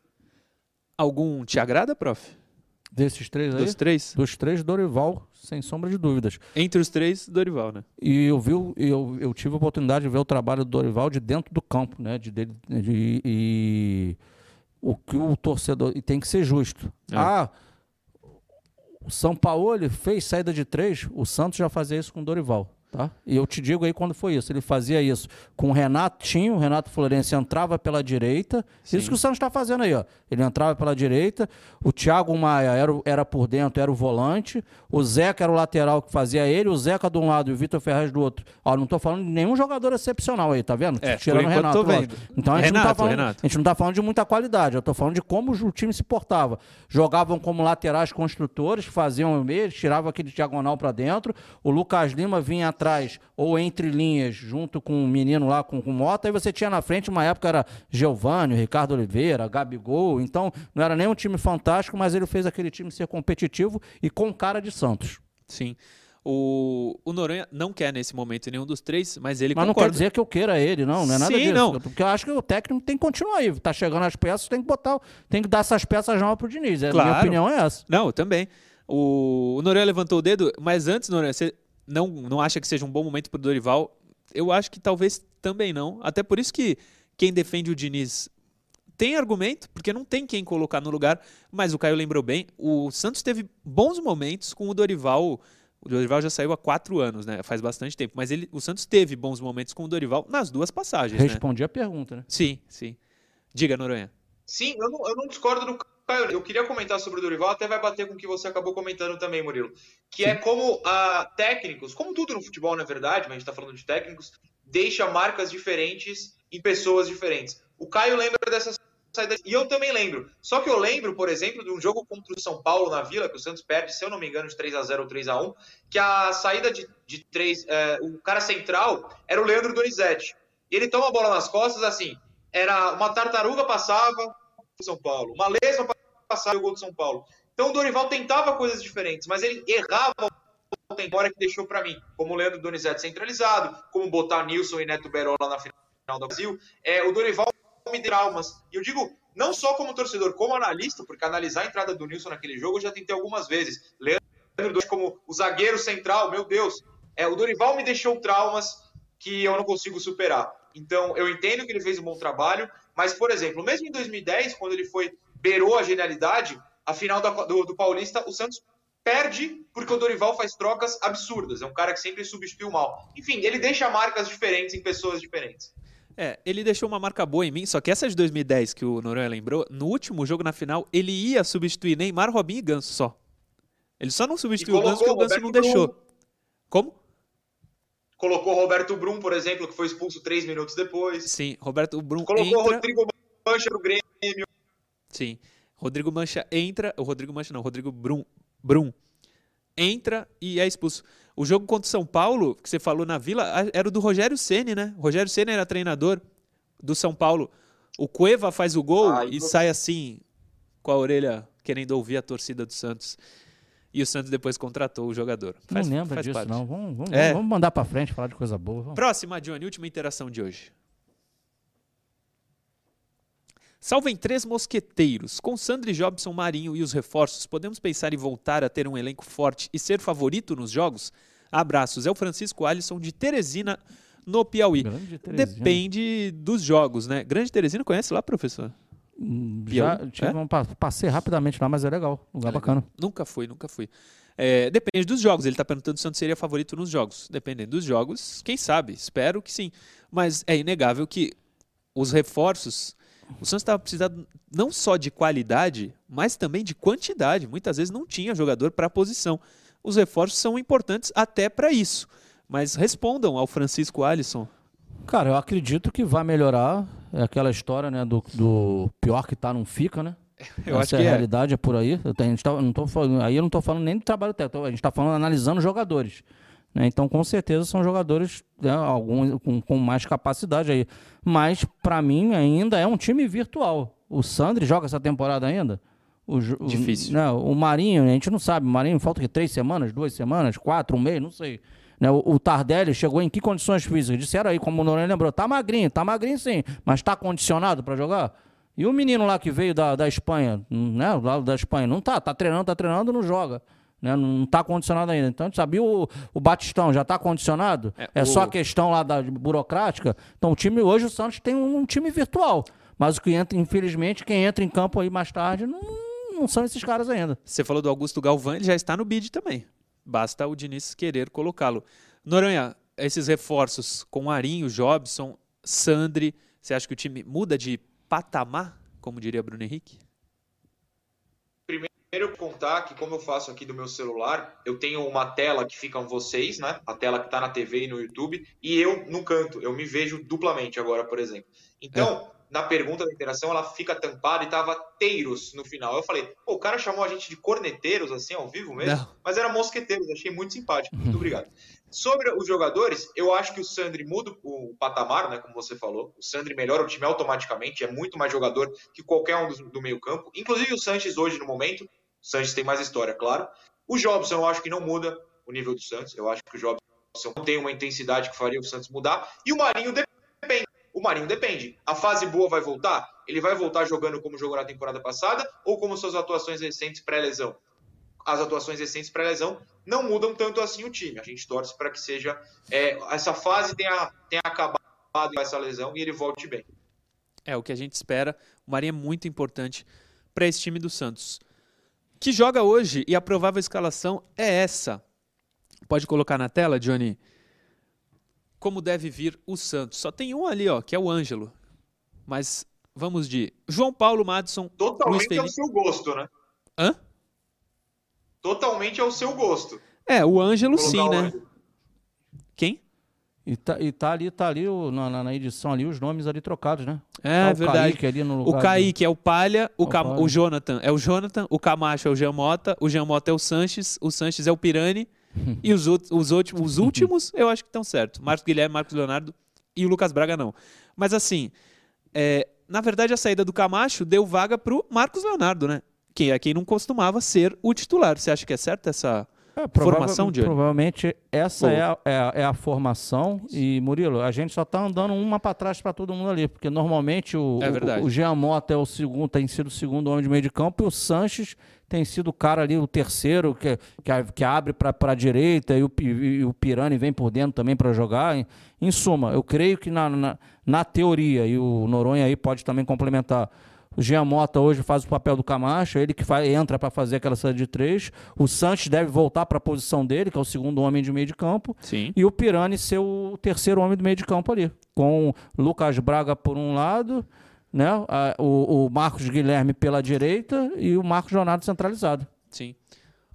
Algum te agrada, prof? Desses três aí? Dos três? Dos três, Dorival, sem sombra de dúvidas. Entre os três, Dorival, né? E eu vi, eu, eu tive a oportunidade de ver o trabalho do Dorival de dentro do campo, né? De, de, de e o que o torcedor. E tem que ser justo. É. Ah, o São Paulo fez saída de três, o Santos já fazia isso com o Dorival. Tá? E eu te digo aí quando foi isso. Ele fazia isso com o Renatinho, o Renato Florencio entrava pela direita. Sim. Isso que o Santos está fazendo aí, ó. Ele entrava pela direita, o Thiago Maia era, era por dentro, era o volante, o Zeca era o lateral que fazia ele, o Zeca de um lado e o Vitor Ferraz do outro. Ó, não estou falando de nenhum jogador excepcional aí, tá vendo? É, Tirando o Renato. Então a gente, Renato, não tá falando, Renato. a gente não tá falando de muita qualidade, eu estou falando de como o time se portava. Jogavam como laterais construtores, faziam o meio, tiravam aquele diagonal para dentro, o Lucas Lima vinha atrás ou entre linhas, junto com um menino lá com, com Mota, aí você tinha na frente, uma época era Giovanni, Ricardo Oliveira, Gabigol, então não era nem um time fantástico, mas ele fez aquele time ser competitivo e com cara de Santos. Sim. O, o Noronha não quer nesse momento nenhum dos três, mas ele Mas concorda. não quer dizer que eu queira ele, não, não é nada Sim, disso. Não. Porque eu acho que o técnico tem que continuar aí. Tá chegando as peças, tem que botar, tem que dar essas peças novas pro Diniz. É, claro. Minha opinião é essa. Não, também. O, o Noronha levantou o dedo, mas antes, Noronha, você não, não acha que seja um bom momento para o Dorival? Eu acho que talvez também não. Até por isso que quem defende o Diniz tem argumento, porque não tem quem colocar no lugar, mas o Caio lembrou bem, o Santos teve bons momentos com o Dorival. O Dorival já saiu há quatro anos, né? Faz bastante tempo. Mas ele, o Santos teve bons momentos com o Dorival nas duas passagens. Respondi né? a pergunta, né? Sim, sim. Diga, Noronha. Sim, eu não, eu não discordo do. Eu queria comentar sobre o Dorival, até vai bater com o que você acabou comentando também, Murilo. Que é como uh, técnicos, como tudo no futebol, na verdade, mas a gente está falando de técnicos, deixa marcas diferentes em pessoas diferentes. O Caio lembra dessa saída. E eu também lembro. Só que eu lembro, por exemplo, de um jogo contra o São Paulo na Vila, que o Santos perde, se eu não me engano, de 3 a 0 ou 3 a 1 que a saída de, de três. É, o cara central era o Leandro Donizete. E ele toma a bola nas costas, assim. Era uma tartaruga passava o São Paulo, uma lesma passava o gol do São Paulo. Então o Dorival tentava coisas diferentes, mas ele errava o tempo que deixou para mim, como o Leandro Donizete centralizado, como botar Nilson e Neto Berola na final do Brasil. É, o Dorival me deu traumas. E eu digo, não só como torcedor, como analista, porque analisar a entrada do Nilson naquele jogo eu já tentei algumas vezes. Leandro como o zagueiro central, meu Deus. É, o Dorival me deixou traumas que eu não consigo superar. Então, eu entendo que ele fez um bom trabalho, mas, por exemplo, mesmo em 2010, quando ele foi beirou a genialidade, a final do, do Paulista, o Santos perde porque o Dorival faz trocas absurdas. É um cara que sempre substitui mal. Enfim, ele deixa marcas diferentes em pessoas diferentes. É, ele deixou uma marca boa em mim, só que essa de 2010 que o Noronha lembrou, no último jogo na final, ele ia substituir Neymar, Robinho e Ganso só. Ele só não substituiu o Ganso porque o Ganso não deixou. Brum. Como? Colocou Roberto Brum, por exemplo, que foi expulso três minutos depois. Sim, Roberto Brum Colocou entra... Rodrigo Mancha no Grêmio. Sim, Rodrigo Mancha entra... O Rodrigo Mancha não, Rodrigo Brum, Brum entra e é expulso. O jogo contra o São Paulo, que você falou na Vila, era o do Rogério Ceni, né? O Rogério Ceni era treinador do São Paulo. O Cueva faz o gol ah, e sai assim, com a orelha querendo ouvir a torcida do Santos. E o Santos depois contratou o jogador. Faz, não lembra disso, parte. não. Vamos, vamos, é. vamos mandar para frente, falar de coisa boa. Vamos. Próxima, Johnny, última interação de hoje. Salvem três mosqueteiros. Com Sandri Jobson, Marinho e os reforços, podemos pensar em voltar a ter um elenco forte e ser favorito nos jogos? Abraços. É o Francisco Alisson de Teresina, no Piauí. Depende dos jogos, né? Grande Teresina conhece lá, professor? Hum, já tive é? um, passei rapidamente lá, mas é legal. Lugar é bacana. Nunca fui, nunca fui. É, depende dos jogos. Ele está perguntando se o Santos seria favorito nos jogos. Dependendo dos jogos, quem sabe? Espero que sim. Mas é inegável que os reforços o Santos estava precisando não só de qualidade, mas também de quantidade. Muitas vezes não tinha jogador para a posição. Os reforços são importantes até para isso. Mas respondam ao Francisco Alisson. Cara, eu acredito que vai melhorar. É aquela história, né, do, do pior que tá não fica, né? Eu Essa acho que é a realidade, é. é por aí. Eu, a gente tá, não tô falando, aí eu não estou falando nem do trabalho técnico, a gente está falando analisando jogadores. Né? Então, com certeza, são jogadores né, alguns, com, com, mais capacidade aí. Mas, para mim, ainda é um time virtual. O Sandri joga essa temporada ainda? O, Difícil. O, né, o Marinho, a gente não sabe. O Marinho falta que três semanas, duas semanas, quatro, um mês, não sei. Né, o, o Tardelli chegou em que condições físicas? Disseram aí, como o Noronha lembrou, tá magrinho, tá magrinho sim, mas tá condicionado para jogar? E o menino lá que veio da, da Espanha, né, lá da Espanha, não tá, tá treinando, tá treinando, não joga. Né? Não está condicionado ainda. Então, sabia o, o Batistão já está condicionado? É, é o... só a questão lá da burocrática. Então, o time hoje, o Santos tem um, um, time virtual. Mas o que entra, infelizmente, quem entra em campo aí mais tarde não, não são esses caras ainda. Você falou do Augusto Galvão, ele já está no bid também. Basta o Diniz querer colocá-lo. Noronha, esses reforços com Arinho, Jobson, Sandri, você acha que o time muda de patamar, como diria Bruno Henrique? Primeiro contar que como eu faço aqui do meu celular, eu tenho uma tela que ficam vocês, né? A tela que está na TV e no YouTube, e eu no canto, eu me vejo duplamente agora, por exemplo. Então, é. na pergunta da interação, ela fica tampada e tava teiros no final. Eu falei, pô, o cara chamou a gente de corneteiros, assim, ao vivo mesmo? Não. Mas era mosqueteiros, achei muito simpático. Muito obrigado. Sobre os jogadores, eu acho que o Sandri muda o patamar, né? Como você falou. O Sandri melhora o time automaticamente, é muito mais jogador que qualquer um do, do meio campo. Inclusive o Sanches hoje, no momento, o Santos tem mais história, claro. O Jobson eu acho que não muda o nível do Santos. Eu acho que o Jobson não tem uma intensidade que faria o Santos mudar. E o Marinho depende. O Marinho depende. A fase boa vai voltar? Ele vai voltar jogando como jogou na temporada passada ou como suas atuações recentes pré-lesão? As atuações recentes pré-lesão não mudam tanto assim o time. A gente torce para que seja é, essa fase tenha, tenha acabado essa lesão e ele volte bem. É o que a gente espera. O Marinho é muito importante para esse time do Santos. Que joga hoje e a provável escalação é essa. Pode colocar na tela, Johnny? Como deve vir o Santos. Só tem um ali, ó, que é o Ângelo. Mas vamos de João Paulo Madison. Totalmente ao seu gosto, né? Hã? Totalmente ao seu gosto. É, o Ângelo sim, né? Quem? E tá, e tá ali, tá ali o, na, na, edição ali, os nomes ali trocados, né? É, tá o verdade. Kaique ali no o lugar Kaique é o Palha, o, o Cam... Palha. o Jonathan é o Jonathan, o Camacho é o Giamota, o Giamota é o Sanches, o Sanches é o Pirani, e os, outros, os, últimos, os últimos eu acho que estão certos. Marcos Guilherme, Marcos Leonardo e o Lucas Braga não. Mas assim, é, na verdade a saída do Camacho deu vaga pro Marcos Leonardo, né? Que é quem não costumava ser o titular. Você acha que é certo essa É, prova- formação, Johnny? Provavelmente essa é a, é, a, é a formação. E, Murilo, a gente só tá andando uma para trás para todo mundo ali. Porque normalmente o, É o- o, Jean Mota é o segundo, tem sido o segundo homem de meio de campo e o Sanches tem sido o cara ali, o terceiro, que, que, que abre para a direita e o, e o Pirani vem por dentro também para jogar. Em, em suma, eu creio que na, na, na teoria, e o Noronha aí pode também complementar. O Jean Mota hoje faz o papel do Camacho, ele que faz- entra para fazer aquela saída de três. O Sanches deve voltar para a posição dele, que é o segundo homem de meio de campo. Sim. E o Pirani ser o terceiro homem do meio de campo ali. Com Lucas Braga por um lado, né? a- o, o Marcos Guilherme pela direita e o Marcos Leonardo centralizado. Sim.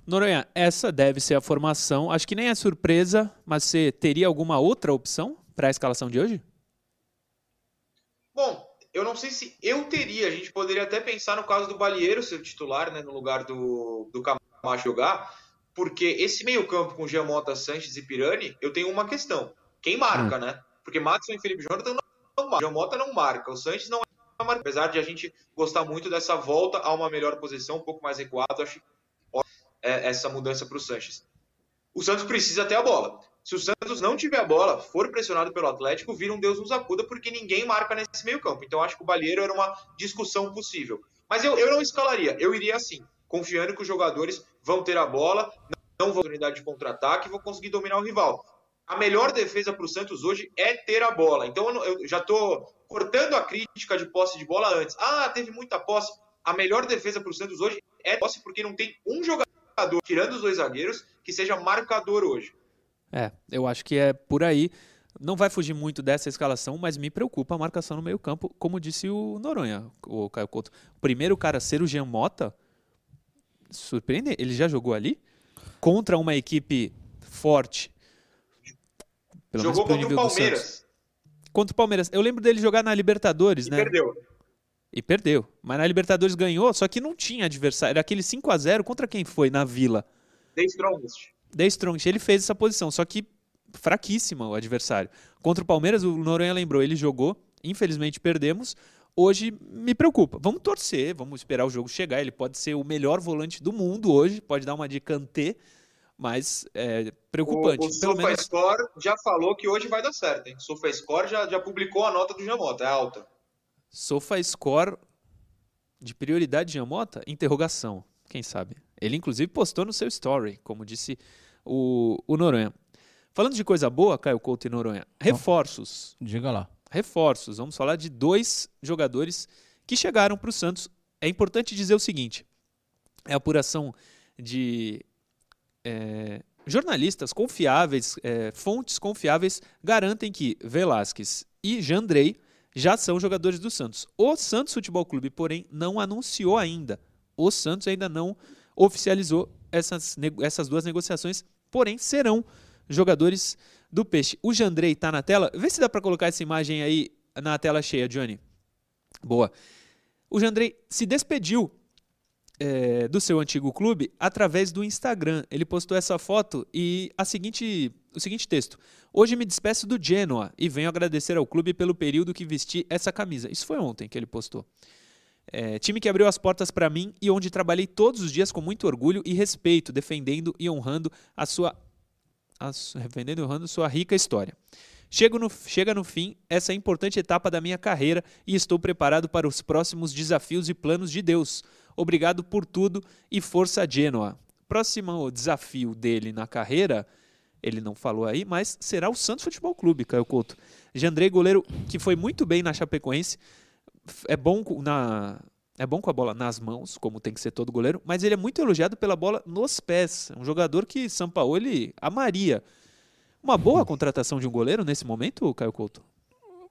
Noronha, essa deve ser a formação. Acho que nem é surpresa, mas você teria alguma outra opção para a escalação de hoje? Bom, eu não sei se eu teria. A gente poderia até pensar no caso do Balieiro ser titular, né, no lugar do, do Camacho jogar, porque esse meio-campo com Giamota, Sanches e Pirani, eu tenho uma questão. Quem marca, né? Porque Madison e Felipe Jonathan não, não marcam. Giamota não marca. O Sanches não é marca. Apesar de a gente gostar muito dessa volta a uma melhor posição, um pouco mais recuado, acho ótimo, é, essa mudança para o Sanches. O Santos precisa ter a bola. Se o Santos não tiver a bola, for pressionado pelo Atlético, vira um Deus nos acuda, porque ninguém marca nesse meio campo. Então acho que o Balieiro era uma discussão possível. Mas eu, eu não escalaria, eu iria assim, confiando que os jogadores vão ter a bola, não vão ter oportunidade de contra-ataque e vão conseguir dominar o rival. A melhor defesa para o Santos hoje é ter a bola. Então eu já estou cortando a crítica de posse de bola antes. Ah, teve muita posse. A melhor defesa para o Santos hoje é posse, porque não tem um jogador, tirando os dois zagueiros, que seja marcador hoje. É, eu acho que é por aí. Não vai fugir muito dessa escalação, mas me preocupa a marcação no meio-campo, como disse o Noronha, o Caio Couto. O primeiro cara a ser o Jean Mota, surpreende. Ele já jogou ali? Contra uma equipe forte. Pelo menos Jogou pro contra o. Palmeiras Contra o Palmeiras. Eu lembro dele jogar na Libertadores, e né? perdeu. E perdeu. Mas na Libertadores ganhou, só que não tinha adversário. Era aquele 5 a 0 contra quem foi na Vila? The Strongest. The Strongest. Ele fez essa posição, só que fraquíssima o adversário. Contra o Palmeiras, o Noronha lembrou, ele jogou, infelizmente perdemos. Hoje me preocupa. Vamos torcer, vamos esperar o jogo chegar. Ele pode ser o melhor volante do mundo hoje, pode dar uma de Kanté, mas é preocupante. O, o Pelo menos SofaScore já falou que hoje vai dar certo, hein? O SofaScore já, já publicou a nota do Jamota, é alta. SofaScore de prioridade de Yamota? Interrogação. Quem sabe? Ele inclusive postou no seu story, como disse o, o Noronha. Falando de coisa boa, Caio Couto e Noronha, reforços. Diga lá. reforços. Vamos falar de dois jogadores que chegaram para o Santos. É importante dizer o seguinte: é a apuração de é, jornalistas confiáveis, é, fontes confiáveis, garantem que Velasquez e Jandrei já são jogadores do Santos. O Santos Futebol Clube, porém, não anunciou ainda. O Santos ainda não oficializou essas, essas duas negociações, porém serão jogadores do Peixe. O Jandrei tá na tela. Vê se dá para colocar essa imagem aí na tela cheia, Johnny. Boa. O Jandrei se despediu é, do seu antigo clube através do Instagram. Ele postou essa foto e a seguinte, o seguinte texto: Hoje me despeço do Genoa e venho agradecer ao clube pelo período que vesti essa camisa. Isso foi ontem que ele postou. É, time que abriu as portas para mim e onde trabalhei todos os dias com muito orgulho e respeito, defendendo e honrando a sua, a defendendo e honrando sua rica história. Chego no, chega no fim essa importante etapa da minha carreira e estou preparado para os próximos desafios e planos de Deus. Obrigado por tudo e força Genoa. Próximo desafio dele na carreira, ele não falou aí, mas será o Santos Futebol Clube, Caio Couto. Jandrei, goleiro que foi muito bem na Chapecoense, é bom na é bom com a bola nas mãos, como tem que ser todo goleiro, mas ele é muito elogiado pela bola nos pés. É um jogador que São Paulo ele amaria. Uma boa contratação de um goleiro nesse momento, Caio Couto?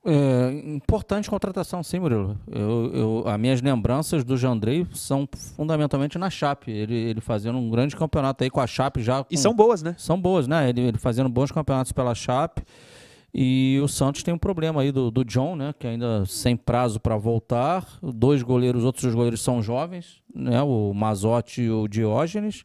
É, importante contratação, sim, Murilo. Eu, eu, as minhas lembranças do Jandrei são fundamentalmente na Chape. Ele, ele fazendo um grande campeonato aí com a Chape já. Com, e são boas, né? São boas, né? Ele, ele fazendo bons campeonatos pela Chape. E o Santos tem um problema aí do, do John, né? Que ainda sem prazo para voltar. Dois goleiros, outros dois goleiros são jovens, né? O Mazotti e o Diógenes.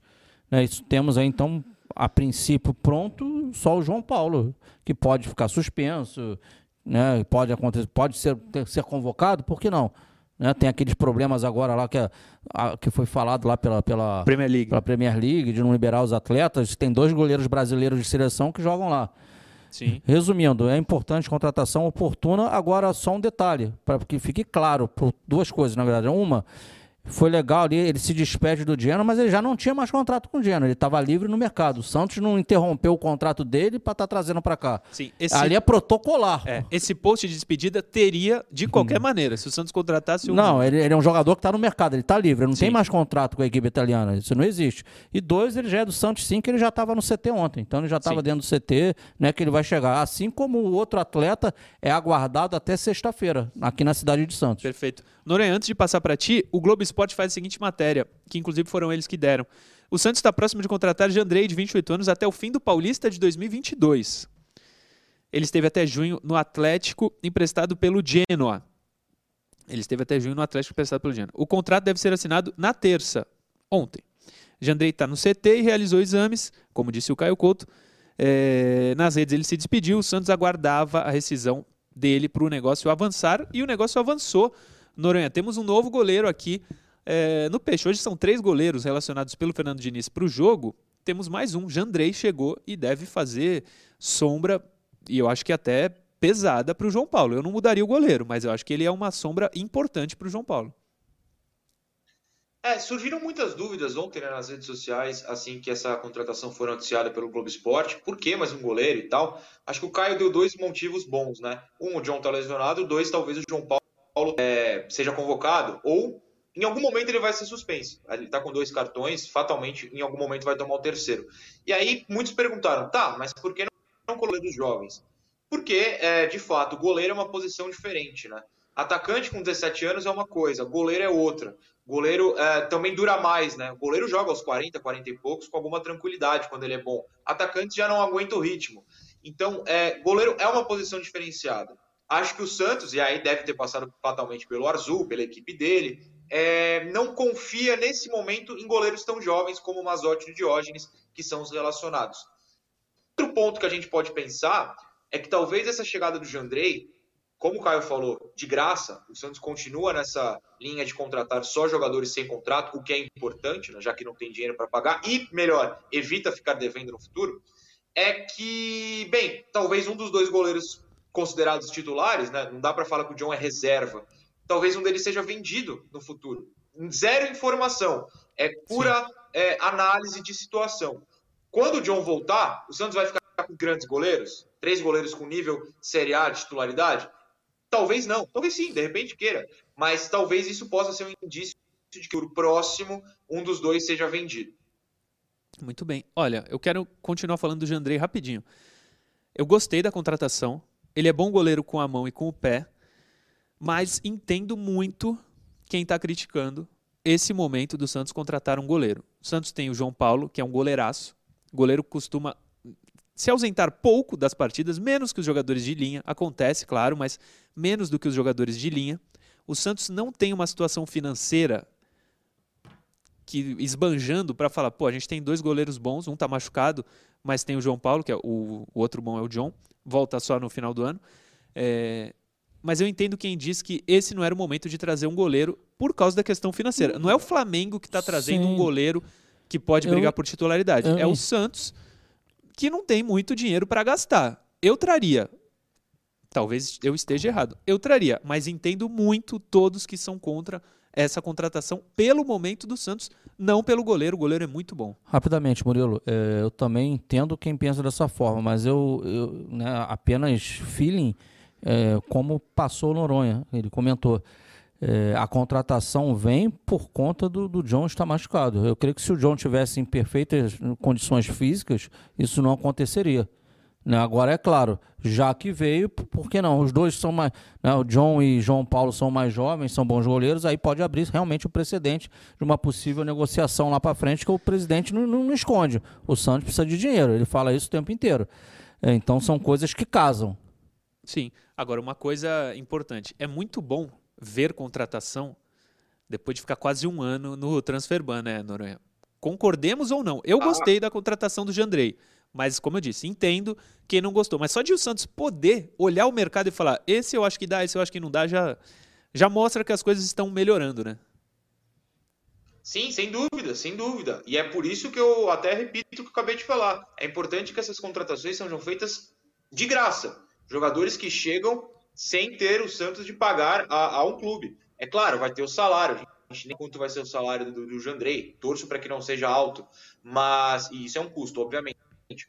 Né? Isso, temos aí então, a princípio, pronto, só o João Paulo, que pode ficar suspenso né? Pode acontecer, pode ser, ser convocado, por que não? Né? Tem aqueles problemas agora lá que, é, a, que foi falado lá pela, pela, Premier League. pela Premier League, de não liberar os atletas. Tem dois goleiros brasileiros de seleção que jogam lá. Sim. Resumindo, é importante contratação oportuna. Agora, só um detalhe, para que fique claro, duas coisas, na verdade. Uma, foi legal ali, ele se despede do Genoa, mas ele já não tinha mais contrato com o Genoa, ele estava livre no mercado. O Santos não interrompeu o contrato dele para estar tá trazendo para cá. Sim, esse, ali é protocolar. É, esse post de despedida teria de qualquer hum. maneira, se o Santos contratasse um... Não, ele, ele é um jogador que está no mercado, ele está livre, ele não sim. tem mais contrato com a equipe italiana, isso não existe. E dois, ele já é do Santos sim, que ele já estava no CT ontem, então ele já estava dentro do CT, né, que ele vai chegar. Assim como o outro atleta é aguardado até sexta-feira, aqui na cidade de Santos. Perfeito. Noronha, antes de passar para ti, o Globo Esporte faz a seguinte matéria, que inclusive foram eles que deram. O Santos está próximo de contratar Jandrei, de 28 anos, até o fim do Paulista de 2022. Ele esteve até junho no Atlético, emprestado pelo Genoa. Ele esteve até junho no Atlético, emprestado pelo Genoa. O contrato deve ser assinado na terça, ontem. Jandrei está no CT e realizou exames, como disse o Caio Couto. É, nas redes ele se despediu, o Santos aguardava a rescisão dele para o negócio avançar e o negócio avançou Noronha, temos um novo goleiro aqui é, no Peixe. Hoje são três goleiros relacionados pelo Fernando Diniz para o jogo. Temos mais um. Jandrei chegou e deve fazer sombra, e eu acho que até pesada para o João Paulo. Eu não mudaria o goleiro, mas eu acho que ele é uma sombra importante para o João Paulo. É, surgiram muitas dúvidas ontem né, nas redes sociais, assim que essa contratação foi noticiada pelo Globo Esporte. Por que mais um goleiro e tal? Acho que o Caio deu dois motivos bons, né? Um, o John tá lesionado, dois, talvez o João Paulo Paulo é, seja convocado ou em algum momento ele vai ser suspenso. Ele está com dois cartões, fatalmente em algum momento vai tomar o terceiro. E aí muitos perguntaram, tá, mas por que não goleiro dos jovens? Porque, é, de fato, goleiro é uma posição diferente, né? Atacante com 17 anos é uma coisa, goleiro é outra. Goleiro é, também dura mais, né? O goleiro joga aos 40, 40 e poucos com alguma tranquilidade quando ele é bom. Atacante já não aguenta o ritmo. Então, é, goleiro é uma posição diferenciada. Acho que o Santos, e aí deve ter passado fatalmente pelo Azul, pela equipe dele, é, não confia nesse momento em goleiros tão jovens como o Mazotti e o Diógenes, que são os relacionados. Outro ponto que a gente pode pensar é que talvez essa chegada do Jandrei, como o Caio falou, de graça, o Santos continua nessa linha de contratar só jogadores sem contrato, o que é importante, né, já que não tem dinheiro para pagar, e melhor, evita ficar devendo no futuro, é que, bem, talvez um dos dois goleiros considerados titulares, né? Não dá para falar que o John é reserva. Talvez um deles seja vendido no futuro. Zero informação. É pura é, análise de situação. Quando o John voltar, o Santos vai ficar com grandes goleiros? Três goleiros com nível Série A de titularidade? Talvez não. Talvez sim, de repente queira. Mas talvez isso possa ser um indício de que o próximo, um dos dois seja vendido. Muito bem. Olha, eu quero continuar falando do Jandrei rapidinho. Eu gostei da contratação. Ele é bom goleiro com a mão e com o pé, mas entendo muito quem está criticando esse momento do Santos contratar um goleiro. O Santos tem o João Paulo, que é um goleiraço. O goleiro costuma se ausentar pouco das partidas, menos que os jogadores de linha. Acontece, claro, mas menos do que os jogadores de linha. O Santos não tem uma situação financeira que esbanjando para falar, pô, a gente tem dois goleiros bons, um está machucado, mas tem o João Paulo, que é o, o outro bom é o John volta só no final do ano. É, mas eu entendo quem diz que esse não era o momento de trazer um goleiro por causa da questão financeira. Não é o Flamengo que está trazendo Sim. um goleiro que pode brigar eu, por titularidade. Eu, é o Santos que não tem muito dinheiro para gastar. Eu traria. Talvez eu esteja errado. Eu traria, mas entendo muito todos que são contra essa contratação pelo momento do Santos, não pelo goleiro. O goleiro é muito bom. Rapidamente, Murilo, é, eu também entendo quem pensa dessa forma, mas eu, eu né, apenas feeling, é, como passou Noronha, ele comentou. É, a contratação vem por conta do, do John estar machucado. Eu creio que se o John tivesse em perfeitas condições físicas, isso não aconteceria. Né? Agora, é claro, já que veio, por que não? Os dois são mais. Né? O John e João Paulo são mais jovens, são bons goleiros, aí pode abrir realmente o precedente de uma possível negociação lá para frente, que o presidente não, não, não, esconde. O Santos precisa de dinheiro, ele fala isso o tempo inteiro. É, então são coisas que casam. Sim. Agora, uma coisa importante: é muito bom ver contratação depois de ficar quase um ano no Transferban, né, Noronha? Concordemos ou não. Eu ah. gostei da contratação do Jandrei. Mas, como eu disse, entendo quem não gostou. Mas só de o Santos poder olhar o mercado e falar: esse eu acho que dá, esse eu acho que não dá, já, já mostra que as coisas estão melhorando, né? Sim, sem dúvida, sem dúvida. E é por isso que eu até repito o que eu acabei de falar. É importante que essas contratações sejam feitas de graça. Jogadores que chegam sem ter o Santos de pagar a, a um clube. É claro, vai ter o salário. A gente nem quanto vai ser o salário do, do Jandrei. Torço para que não seja alto. Mas isso é um custo, obviamente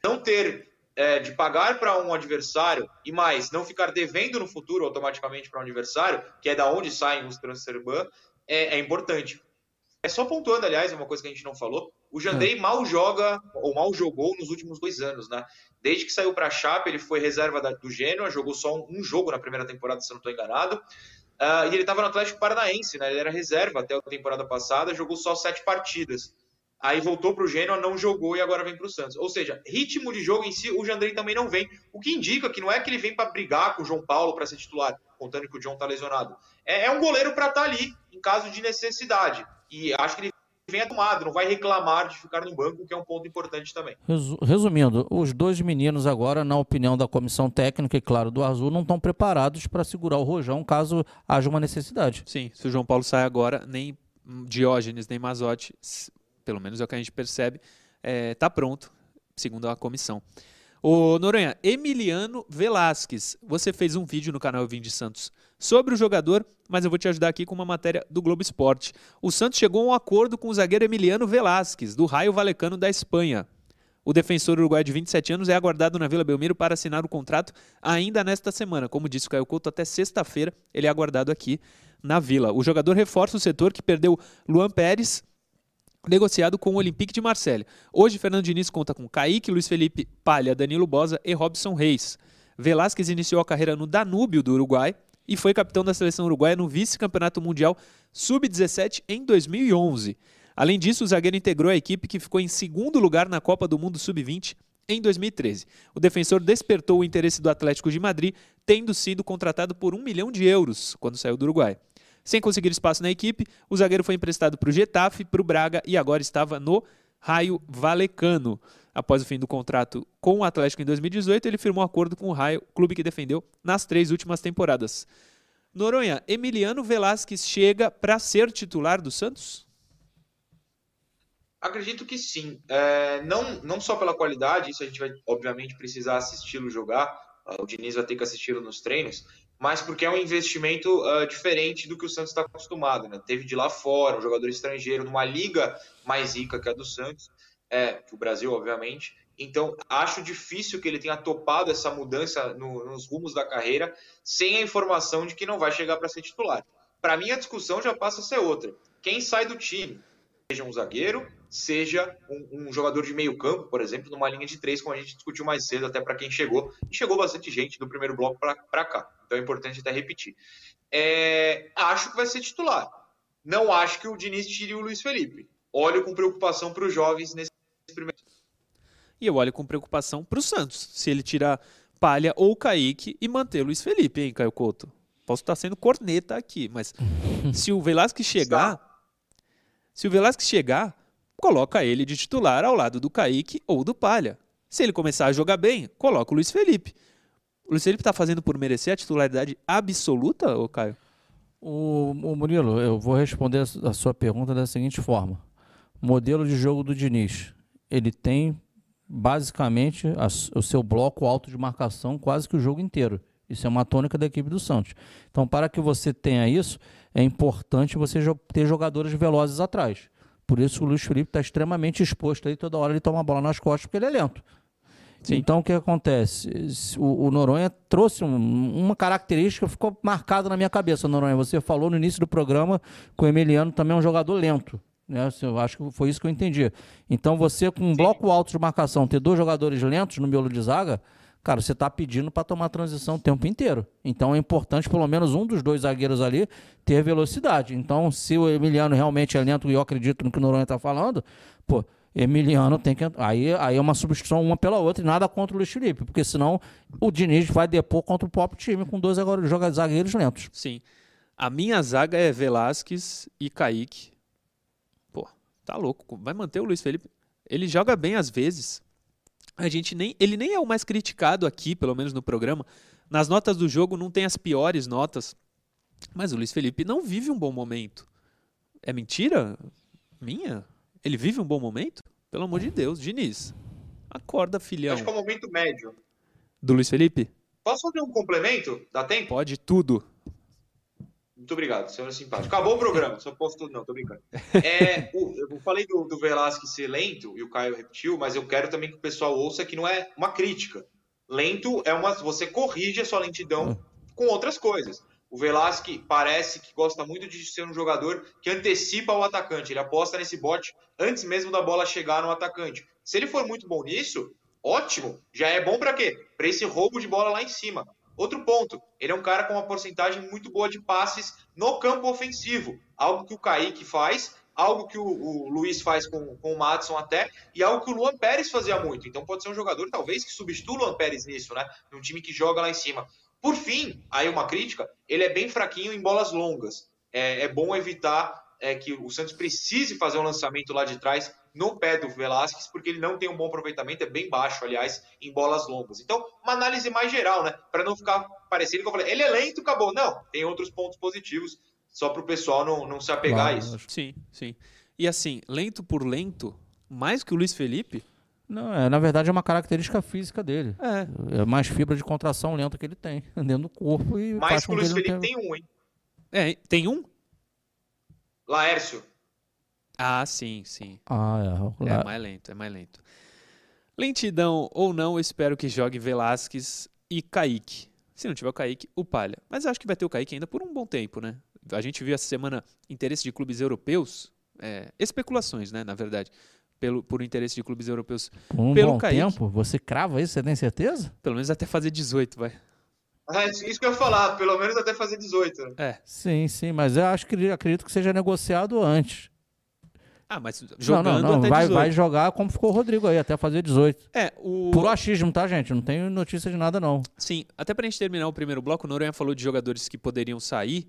não ter é, de pagar para um adversário e mais não ficar devendo no futuro automaticamente para um adversário, que é da onde saem os transfer ban, é, é, importante. É só pontuando, aliás, uma coisa que a gente não falou, o Jandrei é. mal joga ou mal jogou nos últimos dois anos, né? Desde que saiu para a Chape, ele foi reserva da, do Genoa, jogou só um, um, jogo na primeira temporada, se eu não estou enganado. Uh, e ele estava no Atlético Paranaense, né? Ele era reserva até a temporada passada, jogou só sete partidas aí voltou para o Genoa, não jogou e agora vem para o Santos. Ou seja, ritmo de jogo em si, o Jandrei também não vem. O que indica que não é que ele vem para brigar com o João Paulo para ser titular, contando que o John está lesionado. É, é, um goleiro para estar tá ali, em caso de necessidade. E acho que ele vem tomado, não vai reclamar de ficar no banco, que é um ponto importante também. Resumindo, os dois meninos agora, na opinião da comissão técnica e, claro, do Azul, não estão preparados para segurar o Rojão caso haja uma necessidade. Sim, se o João Paulo sai agora, nem Diógenes nem Mazotti pelo menos é o que a gente percebe, está é, tá pronto, segundo a comissão. O Noronha, Emiliano Velasquez, você fez um vídeo no canal Vim de Santos sobre o jogador, mas eu vou te ajudar aqui com uma matéria do Globo Esporte. O Santos chegou a um acordo com o zagueiro Emiliano Velasquez, do Raio Valecano da Espanha. O defensor uruguaio de 27 anos é aguardado na Vila Belmiro para assinar o contrato ainda nesta semana. Como disse o Caio Couto, até sexta-feira ele é aguardado aqui na Vila. O jogador reforça o setor que perdeu Luan Pérez negociado com o Olympique de Marselha. Hoje, Fernando Diniz conta com Kaique, Luiz Felipe Palha, Danilo Bosa e Robson Reis. Velasquez iniciou a carreira no Danúbio do Uruguai e foi capitão da seleção uruguaia no vice-campeonato mundial sub-17 em 2011. Além disso, o zagueiro integrou a equipe que ficou em segundo lugar na Copa do Mundo sub-20 em 2013. O defensor despertou o interesse do Atlético de Madrid, tendo sido contratado por um milhão de euros quando saiu do Uruguai. Sem conseguir espaço na equipe, o zagueiro foi emprestado para o Getafe, para o Braga e agora estava no Raio Valecano. Após o fim do contrato com o Atlético em 2018, ele firmou um acordo com o Raio, clube que defendeu nas três últimas temporadas. Noronha, Emiliano Velasquez chega para ser titular do Santos? Acredito que sim. É, não, não só pela qualidade, isso a gente vai obviamente precisar assisti-lo jogar. O Diniz vai ter que assisti-lo nos treinos, mas porque é um investimento uh, diferente do que o Santos está acostumado. Né? Teve de lá fora, um jogador estrangeiro, numa liga mais rica que a do Santos, é, que o Brasil, obviamente. Então, acho difícil que ele tenha topado essa mudança no, nos rumos da carreira sem a informação de que não vai chegar para ser titular. Para mim, a discussão já passa a ser outra. Quem sai do time? Seja um zagueiro, seja um, um, jogador de meio campo, por exemplo, numa linha de três, como a gente discutiu mais cedo, até para quem chegou. E chegou bastante gente do primeiro bloco para cá. Então é importante até repetir. É, acho que vai ser titular. Não acho que o Diniz tire o Luiz Felipe. Olho com preocupação para os jovens nesse primeiro. E eu olho com preocupação para o Santos. Se ele tirar Palha ou Kaique e manter o Luiz Felipe, hein, Caio Couto? Posso estar sendo corneta aqui, mas se o Velasquez chegar. Se o Velasquez chegar, coloca ele de titular ao lado do Kaique ou do Palha. Se ele começar a jogar bem, coloca o Luiz Felipe. O Luiz Felipe está fazendo por merecer a titularidade absoluta, ô Caio? O, o Murilo, eu vou responder a sua pergunta da seguinte forma. Modelo de jogo do Diniz. Ele tem basicamente a, o seu bloco alto de marcação quase que o jogo inteiro. Isso é uma tônica da equipe do Santos. Então, para que você tenha isso, é importante você ter jogadores velozes atrás. Por isso o Luiz Felipe está extremamente exposto aí, toda hora ele toma a bola nas costas porque ele é lento. Sim. Então o que acontece? O, o Noronha trouxe um, uma característica que ficou marcada na minha cabeça, Noronha. Você falou no início do programa que o Emiliano também é um jogador lento. Né? Eu acho que foi isso que eu entendi. Então você, com um bloco alto de marcação, ter dois jogadores lentos no miolo de zaga, cara, você está pedindo para tomar transição o tempo inteiro. Então é importante, pelo menos um dos dois zagueiros ali, ter velocidade. Então, se o Emiliano realmente é lento e eu acredito no que o Noronha está falando, pô Emiliano tem que. Aí, aí é uma substituição uma pela outra e nada contra o Luiz Felipe, porque senão o Diniz vai depor contra o próprio time com dois agora zagueiros lentos. Sim. A minha zaga é Velasquez e Kaique. Pô, tá louco. Vai manter o Luiz Felipe. Ele joga bem às vezes. A gente nem. Ele nem é o mais criticado aqui, pelo menos no programa. Nas notas do jogo não tem as piores notas. Mas o Luiz Felipe não vive um bom momento. É mentira? Minha? Ele vive um bom momento? Pelo amor de Deus, Diniz. Acorda, filhão. Acho que é um momento médio. Do Luiz Felipe? Posso fazer um complemento? Dá tempo? Pode tudo. Muito obrigado, senhor é simpático. Acabou o programa, só posso tudo, não, tô brincando. É, o, eu falei do, do Velasquez ser lento, e o Caio repetiu, mas eu quero também que o pessoal ouça que não é uma crítica. Lento é uma. Você corrige a sua lentidão com outras coisas. O Velasquez parece que gosta muito de ser um jogador que antecipa o atacante. Ele aposta nesse bote antes mesmo da bola chegar no atacante. Se ele for muito bom nisso, ótimo. Já é bom para quê? Para esse roubo de bola lá em cima. Outro ponto, ele é um cara com uma porcentagem muito boa de passes no campo ofensivo. Algo que o Kaique faz, algo que o, o Luiz faz com, com o Madison até, e algo que o Luan Pérez fazia muito. Então pode ser um jogador, talvez, que substitua o Luan Pérez nisso, né? Num time que joga lá em cima. Por fim, aí uma crítica, ele é bem fraquinho em bolas longas. É, é bom evitar é, que o Santos precise fazer um lançamento lá de trás no pé do Velasquez, porque ele não tem um bom aproveitamento, é bem baixo, aliás, em bolas longas. Então, uma análise mais geral, né? Para não ficar parecendo que eu falei, ele é lento, acabou. Não, tem outros pontos positivos, só para o pessoal não, não se apegar claro, a isso. Sim, sim. E assim, lento por lento, mais que o Luiz Felipe, não, é, na verdade é uma característica física dele. É. É mais fibra de contração lenta que ele tem dentro do corpo. E mais que o Luiz Felipe tem um, hein? É, tem um? Laércio. Ah, sim, sim. Ah, é. É mais lento, é mais lento. Lentidão ou não, eu espero que jogue Velasquez e Kaique. Se não tiver o Kaique, o Palha. Mas acho que vai ter o Kaique ainda por um bom tempo, né? A gente viu essa semana interesse de clubes europeus, é, especulações, né, na verdade pelo, por interesse de clubes europeus. Um pelo bom Kaique. tempo? Você crava isso? Você tem certeza? Pelo menos até fazer 18, vai. É isso que eu ia falar, pelo menos até fazer 18. É. Sim, sim, mas eu acho que acredito que seja negociado antes. Ah, mas jogando não, não, não. até vai, 18. vai jogar como ficou o Rodrigo aí, até fazer 18. É, o... Por achismo, tá, gente? Não tenho notícia de nada, não. Sim, até pra gente terminar o primeiro bloco, o Noronha falou de jogadores que poderiam sair,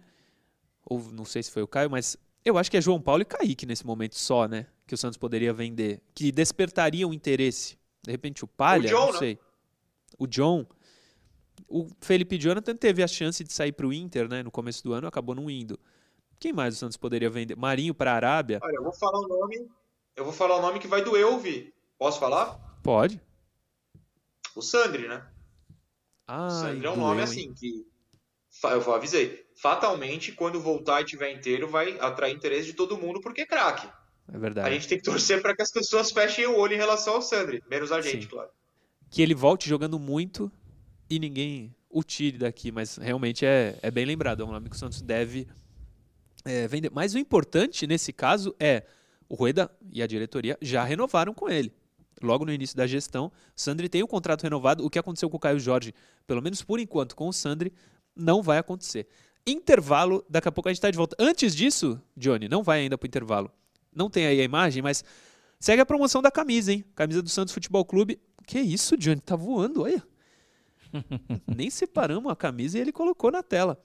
ou não sei se foi o Caio, mas eu acho que é João Paulo e Kaique nesse momento só, né? Que o Santos poderia vender. Que despertariam interesse. De repente o Palha, o John, não sei. Não? O John. O Felipe Jonathan teve a chance de sair para o Inter, né? No começo do ano, acabou não indo. Quem mais o Santos poderia vender? Marinho para a Arábia? Olha, eu vou falar o nome. Eu vou falar o nome que vai doer ouvir. Posso falar? Pode. O Sandri, né? Ah, o Sandri é um nome assim que. Eu avisei fatalmente, quando voltar e tiver inteiro, vai atrair interesse de todo mundo, porque é craque. É verdade. A gente tem que torcer para que as pessoas fechem o olho em relação ao Sandri, menos a gente, Sim. claro. Que ele volte jogando muito e ninguém o tire daqui, mas realmente é, é bem lembrado. É um nome que o Santos deve é, vender. Mas o importante nesse caso é o Rueda e a diretoria já renovaram com ele. Logo no início da gestão, Sandri tem o contrato renovado. O que aconteceu com o Caio Jorge, pelo menos por enquanto, com o Sandri, não vai acontecer. Intervalo, daqui a pouco a gente está de volta. Antes disso, Johnny, não vai ainda para o intervalo. Não tem aí a imagem, mas segue a promoção da camisa, hein? Camisa do Santos Futebol Clube. Que isso, Johnny? Tá voando, olha. Nem separamos a camisa e ele colocou na tela.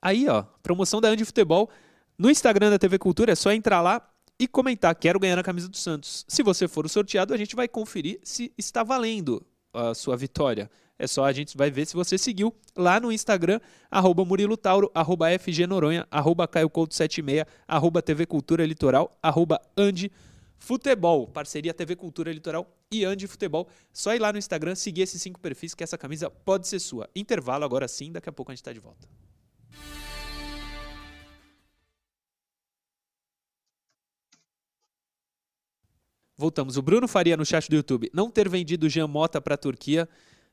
Aí, ó, promoção da Andi Futebol. No Instagram da TV Cultura é só entrar lá e comentar: quero ganhar a camisa do Santos. Se você for o sorteado, a gente vai conferir se está valendo a sua vitória. É só a gente vai ver se você seguiu lá no Instagram, arroba Murilo Tauro, arroba FG Noronha, arroba Caio Couto 76, arroba TV Cultura Litoral, arroba Andi Futebol, parceria TV Cultura Litoral e Andi Futebol. Só ir lá no Instagram, seguir esses cinco perfis que essa camisa pode ser sua. Intervalo agora sim, daqui a pouco a gente está de volta. Voltamos. O Bruno Faria no chat do YouTube. Não ter vendido Jean Mota para a Turquia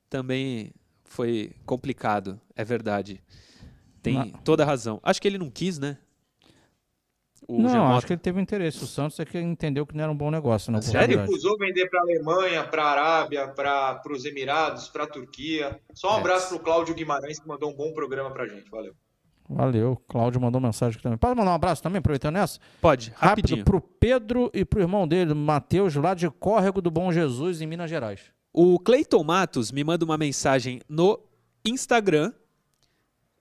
também foi complicado, é verdade. Tem toda a razão. Acho que ele não quis, né? O não, acho que ele teve interesse. O Santos é que entendeu que não era um bom negócio, na Sério? Recusou vender para a Alemanha, para a Arábia, para os Emirados, para a Turquia. Só um É. abraço para o Cláudio Guimarães, que mandou um bom programa para gente. Valeu. Valeu. Cláudio mandou mensagem aqui também. Pode mandar um abraço também, aproveitando essa? Pode, rapidinho. Rápido, pro Pedro e pro irmão dele, Matheus, lá de Córrego do Bom Jesus, em Minas Gerais. O Cleiton Matos me manda uma mensagem no Instagram.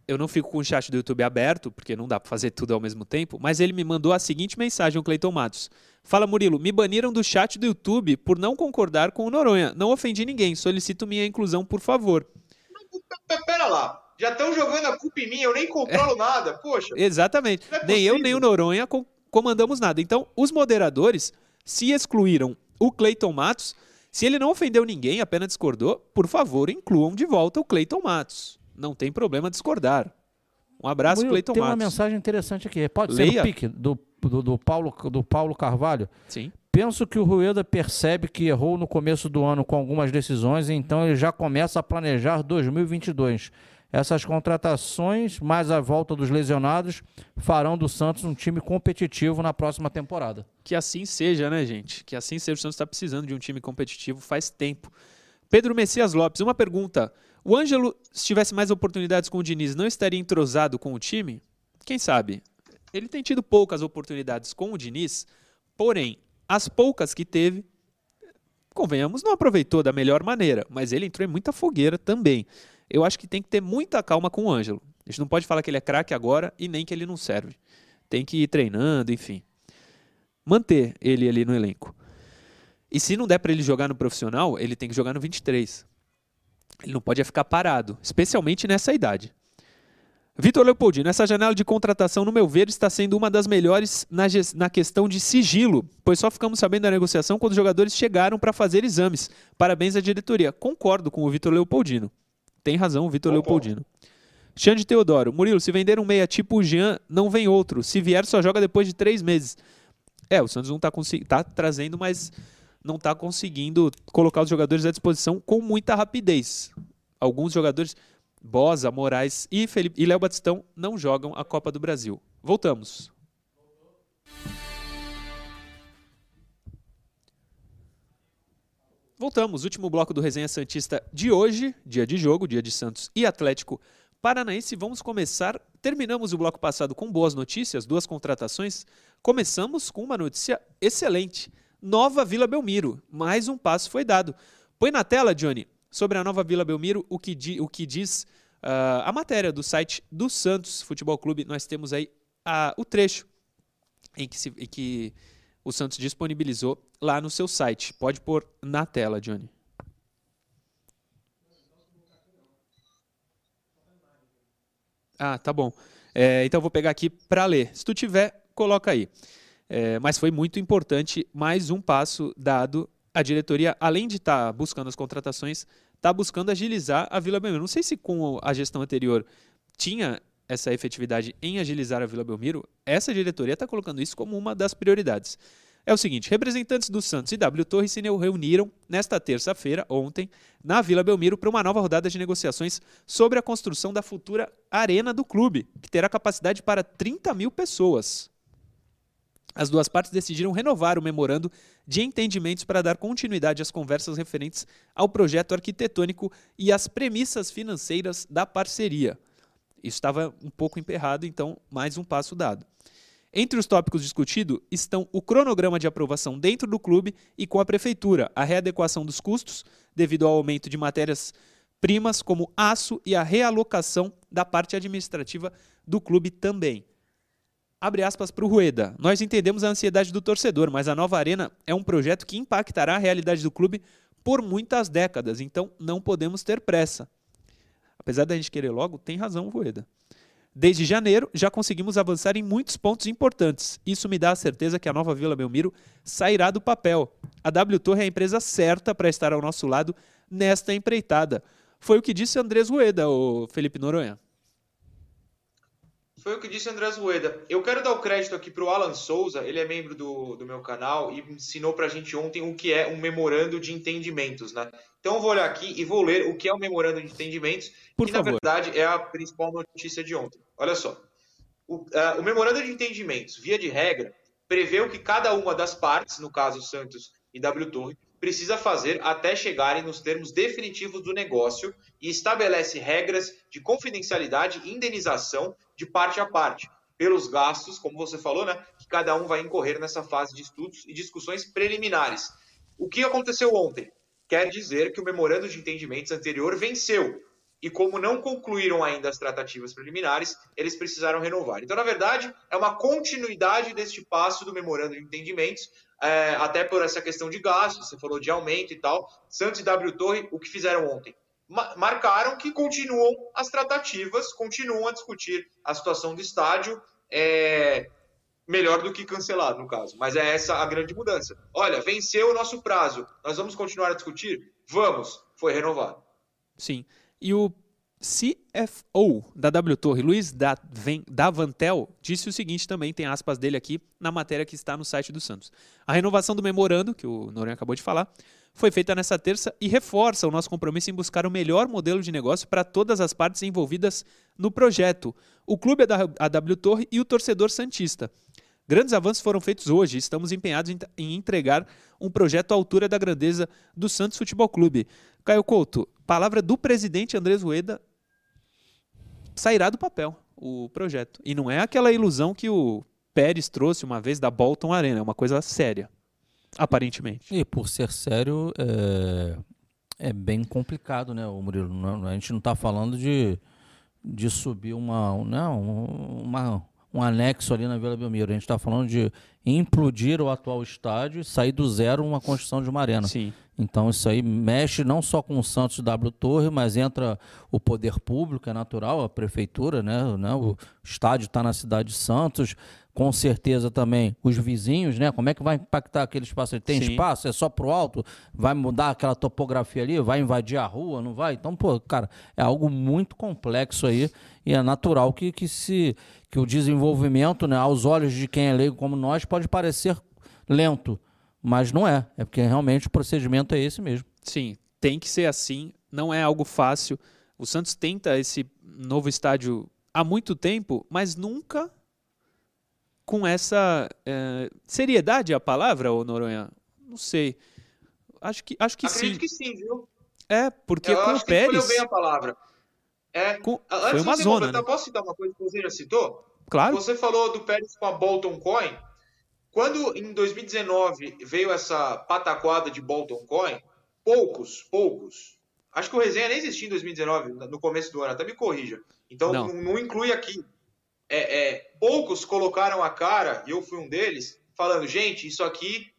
Eu não fico com o chat do YouTube aberto, porque não dá pra fazer tudo ao mesmo tempo, mas ele me mandou a seguinte mensagem, o Cleiton Matos. Fala, Murilo, me baniram do chat do YouTube por não concordar com o Noronha. Não ofendi ninguém, solicito minha inclusão, por favor. Pera lá, já estão jogando a culpa em mim, eu nem controlo nada. Poxa, Exatamente. É nem eu, nem o Noronha co- comandamos nada. Então, os moderadores se excluíram o Cleiton Matos. Se ele não ofendeu ninguém, apenas discordou, por favor, incluam de volta o Cleiton Matos. Não tem problema discordar. Um abraço, Murilo, Cleiton tem uma Matos. mensagem interessante aqui. Pode ser Leia. no pique do, do, do Paulo, do Paulo Carvalho. Sim. Penso que o Rueda percebe que errou no começo do ano com algumas decisões, então ele já começa a planejar 2022. Essas contratações, mais a volta dos lesionados, farão do Santos um time competitivo na próxima temporada. Que assim seja, né, gente? Que assim seja. O Santos está precisando de um time competitivo faz tempo. Pedro Messias Lopes, uma pergunta. O Ângelo, se tivesse mais oportunidades com o Diniz, não estaria entrosado com o time? Quem sabe? Ele tem tido poucas oportunidades com o Diniz, porém, as poucas que teve, convenhamos, não aproveitou da melhor maneira, mas ele entrou em muita fogueira também. Eu acho que tem que ter muita calma com o Ângelo. A gente não pode falar que ele é craque agora e nem que ele não serve. Tem que ir treinando, enfim manter ele ali no elenco. E se não der para ele jogar no profissional, ele tem que jogar no 23. Ele não pode ficar parado, especialmente nessa idade. Vitor Leopoldino, essa janela de contratação, no meu ver, está sendo uma das melhores na, na questão de sigilo, pois só ficamos sabendo da negociação quando os jogadores chegaram para fazer exames. Parabéns à diretoria. Concordo com o Vitor Leopoldino. Tem razão o Vitor. Leopoldino. Xande Teodoro, Murilo, se vender um meia tipo o Jean, não vem outro. Se vier, só joga depois de três meses. É, o Santos não está tá trazendo, mas não está conseguindo colocar os jogadores à disposição com muita rapidez. Alguns jogadores, Bosa, Moraes e, Felipe, e Léo Batistão, não jogam a Copa do Brasil. Voltamos. Voltamos, último bloco do Resenha Santista de hoje, dia de jogo, dia de Santos e Atlético Paranaense. Vamos começar. Terminamos o bloco passado com boas notícias, duas contratações. Começamos com uma notícia excelente. Nova Vila Belmiro. Mais um passo foi dado. Põe na tela, Johnny, sobre a nova Vila Belmiro, o que, di- o que diz ah, a matéria do site do Santos Futebol Clube. Nós temos aí o trecho em que, se- em que o Santos disponibilizou lá no seu site. Pode pôr na tela, Johnny. Ah, tá bom. É, então vou pegar aqui para ler. Se tu tiver, coloca aí. É, mas foi muito importante mais um passo dado. A diretoria, além de estar buscando as contratações, está buscando agilizar a Vila Belmiro. Não sei se com a gestão anterior tinha essa efetividade em agilizar a Vila Belmiro. Essa diretoria está colocando isso como uma das prioridades. É o seguinte: representantes do Santos e W Torre se reuniram nesta terça-feira, ontem, na Vila Belmiro, para uma nova rodada de negociações sobre a construção da futura arena do clube, que terá capacidade para 30 mil pessoas. As duas partes decidiram renovar o memorando de entendimentos para dar continuidade às conversas referentes ao projeto arquitetônico e às premissas financeiras da parceria. Isso estava um pouco emperrado, então mais um passo dado. Entre os tópicos discutidos estão o cronograma de aprovação dentro do clube e com a prefeitura, a readequação dos custos devido ao aumento de matérias-primas como aço e a realocação da parte administrativa do clube também. Abre aspas para o Rueda. Nós entendemos a ansiedade do torcedor, mas a nova arena é um projeto que impactará a realidade do clube por muitas décadas, então não podemos ter pressa. Apesar da gente querer logo, tem razão o Rueda. Desde janeiro, já conseguimos avançar em muitos pontos importantes. Isso me dá a certeza que a nova Vila Belmiro sairá do papel. A W Torre é a empresa certa para estar ao nosso lado nesta empreitada. Foi o que disse Andrés Rueda, o Felipe Noronha. Foi o que disse o André Rueda. Eu quero dar o crédito aqui para o Alan Souza, ele é membro do, do meu canal e ensinou para a gente ontem o que é um memorando de entendimentos, né? Então eu vou olhar aqui e vou ler o que é um memorando de entendimentos, Por que favor. na verdade é a principal notícia de ontem. Olha só. O, uh, o memorando de entendimentos, via de regra, prevê que cada uma das partes, no caso Santos e W Torre, precisa fazer até chegarem nos termos definitivos do negócio e estabelece regras de confidencialidade e indenização de parte a parte, pelos gastos, como você falou, né, que cada um vai incorrer nessa fase de estudos e discussões preliminares. O que aconteceu ontem? Quer dizer que o memorando de entendimentos anterior venceu. E como não concluíram ainda as tratativas preliminares, eles precisaram renovar. Então, na verdade, é uma continuidade deste passo do memorando de entendimentos, é, até por essa questão de gastos, você falou de aumento e tal. Santos e W Torre, o que fizeram ontem? marcaram que continuam as tratativas, continuam a discutir a situação do estádio, é, melhor do que cancelado, no caso. Mas é essa a grande mudança. Olha, venceu o nosso prazo, nós vamos continuar a discutir? Vamos, foi renovado. Sim. E o CFO da W Torre, Luiz Davantel, disse o seguinte também, tem aspas dele aqui na matéria que está no site do Santos. A renovação do memorando, que o Noronha acabou de falar, foi feita nessa terça e reforça o nosso compromisso em buscar o melhor modelo de negócio para todas as partes envolvidas no projeto, o clube a W Torre e o torcedor santista. Grandes avanços foram feitos hoje estamos empenhados em entregar um projeto à altura da grandeza do Santos Futebol Clube. Caio Couto, palavra do presidente Andrés Rueda, sairá do papel o projeto. E não é aquela ilusão que o Pérez trouxe uma vez da Bolton Arena, é uma coisa séria, aparentemente. E por ser sério, é, é bem complicado, né, o Murilo? A gente não está falando de, de subir uma, não, uma, um anexo ali na Vila Belmiro. A gente está falando de implodir o atual estádio e sair do zero uma construção de uma arena. Sim. Então isso aí mexe não só com o Santos W Torre, mas entra o poder público, é natural, a prefeitura, né? né? O estádio está na cidade de Santos, com certeza também os vizinhos, né? Como é que vai impactar aquele espaço? Tem Sim. espaço? É só pro alto? Vai mudar aquela topografia ali? Vai invadir a rua? Não vai? Então, pô, cara, é algo muito complexo aí e é natural que, que se que o desenvolvimento, né, aos olhos de quem é leigo como nós, pode parecer lento mas não é. É porque realmente o procedimento é esse mesmo. Sim, tem que ser assim. Não é algo fácil. O Santos tenta esse novo estádio há muito tempo, mas nunca com essa é, seriedade a palavra, ô Noronha? Não sei. Acho que acho que Acredito sim. que sim, viu? É, porque Eu com acho o Pérez. Que bem a palavra. É, com... Antes foi uma de você zona. Né? Posso citar uma coisa que você já citou? Claro. Você falou do Pérez com a Bolton Coin. Quando em 2019 veio essa pataquada de Bolton Coin, poucos, poucos. Acho que o resenha nem existia em 2019, no começo do ano, até me corrija. Então não, não, não inclui aqui. É, é, poucos colocaram a cara, e eu fui um deles, falando: gente, isso aqui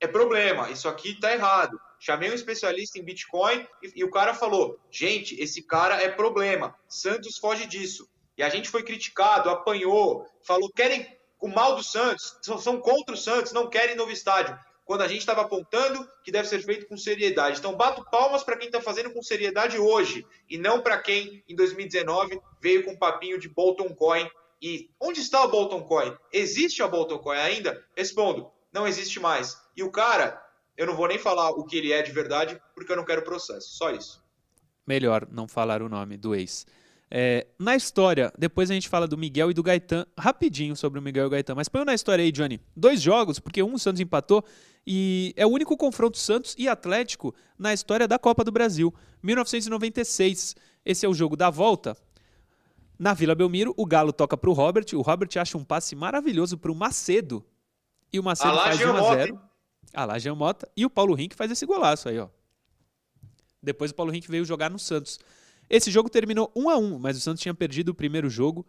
é problema, isso aqui tá errado. Chamei um especialista em Bitcoin e, e o cara falou: gente, esse cara é problema. Santos foge disso. E a gente foi criticado, apanhou, falou: querem o mal do Santos, são contra o Santos, não querem novo estádio. Quando a gente estava apontando que deve ser feito com seriedade. Então, bato palmas para quem está fazendo com seriedade hoje, e não para quem, em 2019, veio com um papinho de Bolton Coin. E onde está o Bolton Coin? Existe a Bolton Coin ainda? Respondo, não existe mais. E o cara, eu não vou nem falar o que ele é de verdade, porque eu não quero processo. Só isso. Melhor não falar o nome do ex. É, na história, depois a gente fala do Miguel e do Gaetan, rapidinho sobre o Miguel e o Gaetan, mas põe na história aí, Johnny. Dois jogos, porque um o Santos empatou e é o único confronto Santos e Atlético na história da Copa do Brasil. 1996, esse é o jogo da volta. Na Vila Belmiro, o Galo toca para o Robert, o Robert acha um passe maravilhoso para o Macedo e o Macedo faz 1 a 0 Ah lá, Jean Mota. E o Paulo Rink faz esse golaço aí, ó. Depois o Paulo Rink veio jogar no Santos. Esse jogo terminou 1 a 1 mas o Santos tinha perdido o primeiro jogo.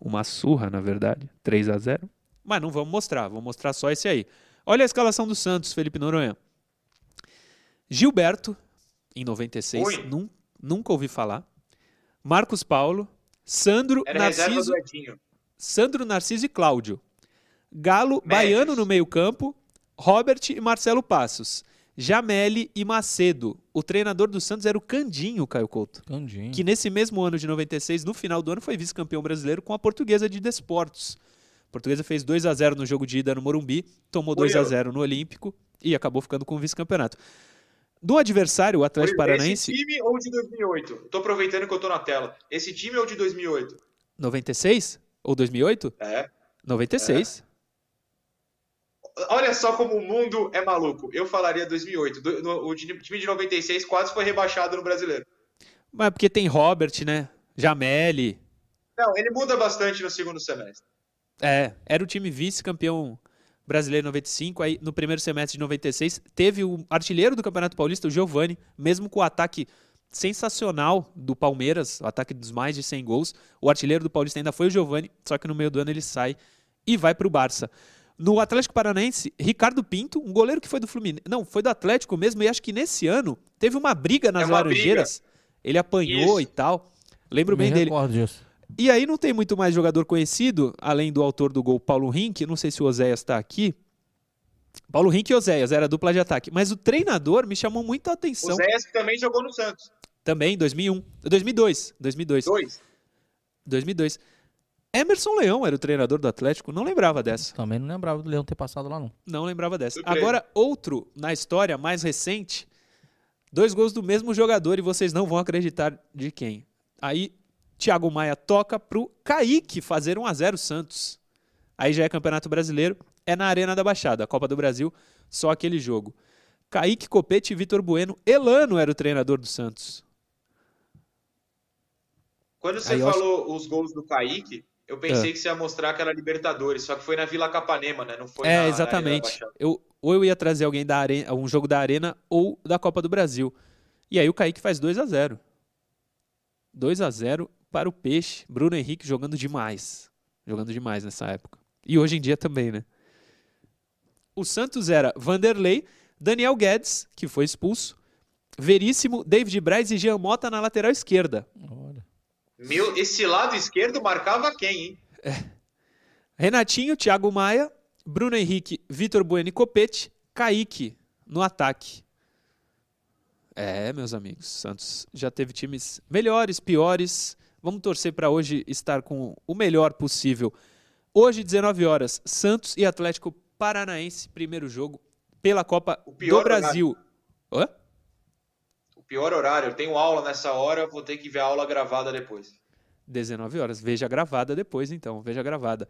Uma surra, na verdade. 3 a 0 Mas não vamos mostrar, vamos mostrar só esse aí. Olha a escalação do Santos, Felipe Noronha. Gilberto, em 96, num, nunca ouvi falar. Marcos Paulo, Sandro Era Narciso. Sandro Narciso e Cláudio. Galo, Médios. Baiano no meio-campo, Robert e Marcelo Passos. Jameli e Macedo. O treinador do Santos era o Candinho, Caio Couto. Candinho. Que nesse mesmo ano de 96, no final do ano, foi vice-campeão brasileiro com a Portuguesa de Desportos. A Portuguesa fez 2 a 0 no jogo de ida no Morumbi, tomou 2 a 0 no Olímpico e acabou ficando com o vice-campeonato. Do adversário, o Atlético Paranaense. Esse time ou de 2008? Tô aproveitando que eu tô na tela. Esse time ou de 2008? 96 ou 2008? É. 96. É. Olha só como o mundo é maluco. Eu falaria 2008. O time de 96 quase foi rebaixado no brasileiro. Mas porque tem Robert, né? Jameli. Não, ele muda bastante no segundo semestre. É, era o time vice-campeão brasileiro 95, aí no primeiro semestre de 96 teve o artilheiro do Campeonato Paulista, o Giovani, mesmo com o ataque sensacional do Palmeiras, o ataque dos mais de 100 gols, o artilheiro do Paulista ainda foi o Giovani, só que no meio do ano ele sai e vai para o Barça. No Atlético Paranaense, Ricardo Pinto, um goleiro que foi do Fluminense. Não, foi do Atlético mesmo, e acho que nesse ano teve uma briga nas é uma Laranjeiras. Briga. Ele apanhou Isso. e tal. Lembro Me bem dele. Disso. E aí não tem muito mais jogador conhecido, além do autor do gol, Paulo Rink. Não sei se o Oséias está aqui. Paulo Rink e Oséias, era dupla de ataque. Mas o treinador me chamou muito a atenção. Oséias que também jogou no Santos. Também, 2001. 2002. 2002. Dois. 2002. Emerson Leão era o treinador do Atlético, não lembrava dessa. Também não lembrava do Leão ter passado lá, não. Não lembrava dessa. Agora, outro na história mais recente, dois gols do mesmo jogador e vocês não vão acreditar de quem. Aí, Thiago Maia toca pro Kaique fazer 1 a 0 Santos. Aí já é Campeonato Brasileiro, é na Arena da Baixada, a Copa do Brasil, só aquele jogo. Kaique Copete e Vitor Bueno. Elano era o treinador do Santos. Quando você Aí, falou os gols do Kaique, eu pensei é. que você ia mostrar aquela Libertadores, só que foi na Vila Capanema, né? Não foi É, na, exatamente. Na eu, ou eu ia trazer alguém da arena, um jogo da Arena ou da Copa do Brasil. E aí o Kaique faz 2 a 0 2 a 0 para o Peixe. Bruno Henrique jogando demais. Jogando demais nessa época. E hoje em dia também, né? O Santos era Vanderlei, Daniel Guedes, que foi expulso, Veríssimo, David Braz e Jean Mota na lateral esquerda. Olha. Meu, esse lado esquerdo marcava quem, hein? É. Renatinho, Thiago Maia, Bruno Henrique, Vitor Bueno e Copete, Kaique no ataque. É, meus amigos, Santos já teve times melhores, piores. Vamos torcer para hoje estar com o melhor possível. Hoje, 19 horas, Santos e Atlético Paranaense, primeiro jogo pela Copa do Brasil. Hã? Pior horário. Eu tenho aula nessa hora, vou ter que ver a aula gravada depois. 19 horas. Veja gravada depois, então. Veja gravada.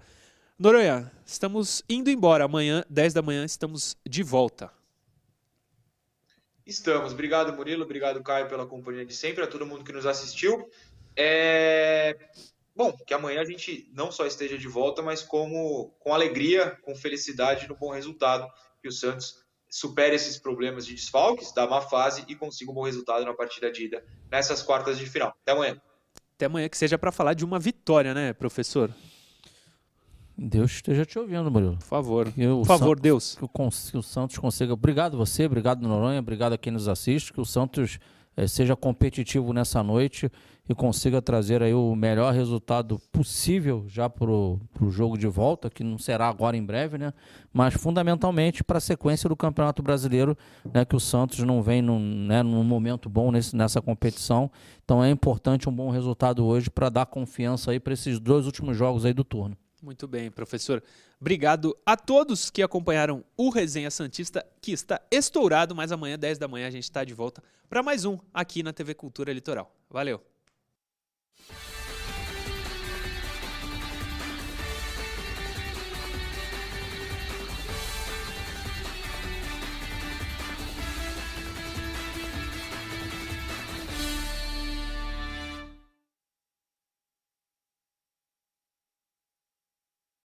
Noronha, estamos indo embora. Amanhã, 10 da manhã, estamos de volta. Estamos. Obrigado, Murilo. Obrigado, Caio, pela companhia de sempre. A todo mundo que nos assistiu. É... Bom, que amanhã a gente não só esteja de volta, mas como com alegria, com felicidade no bom resultado que o Santos supere esses problemas de desfalques da má fase e consiga um bom resultado na partida de ida nessas quartas de final. Até amanhã. Até amanhã que seja para falar de uma vitória, né, professor? Deus esteja te ouvindo, Murilo. Por favor. Por favor, Santos, Deus. Que o, que o, Santos consiga. Obrigado você, obrigado Noronha, obrigado a quem nos assiste. Que o Santos seja competitivo nessa noite e consiga trazer aí o melhor resultado possível já para o jogo de volta, que não será agora em breve, né? Mas fundamentalmente para a sequência do Campeonato Brasileiro, né? Que o Santos não vem num, né, num momento bom nesse, nessa competição. Então é importante um bom resultado hoje para dar confiança aí para esses dois últimos jogos aí do turno. Muito bem, professor. Obrigado a todos que acompanharam o Resenha Santista, que está estourado, mas amanhã, 10 da manhã, a gente está de volta para mais um aqui na TV Cultura Litoral. Valeu!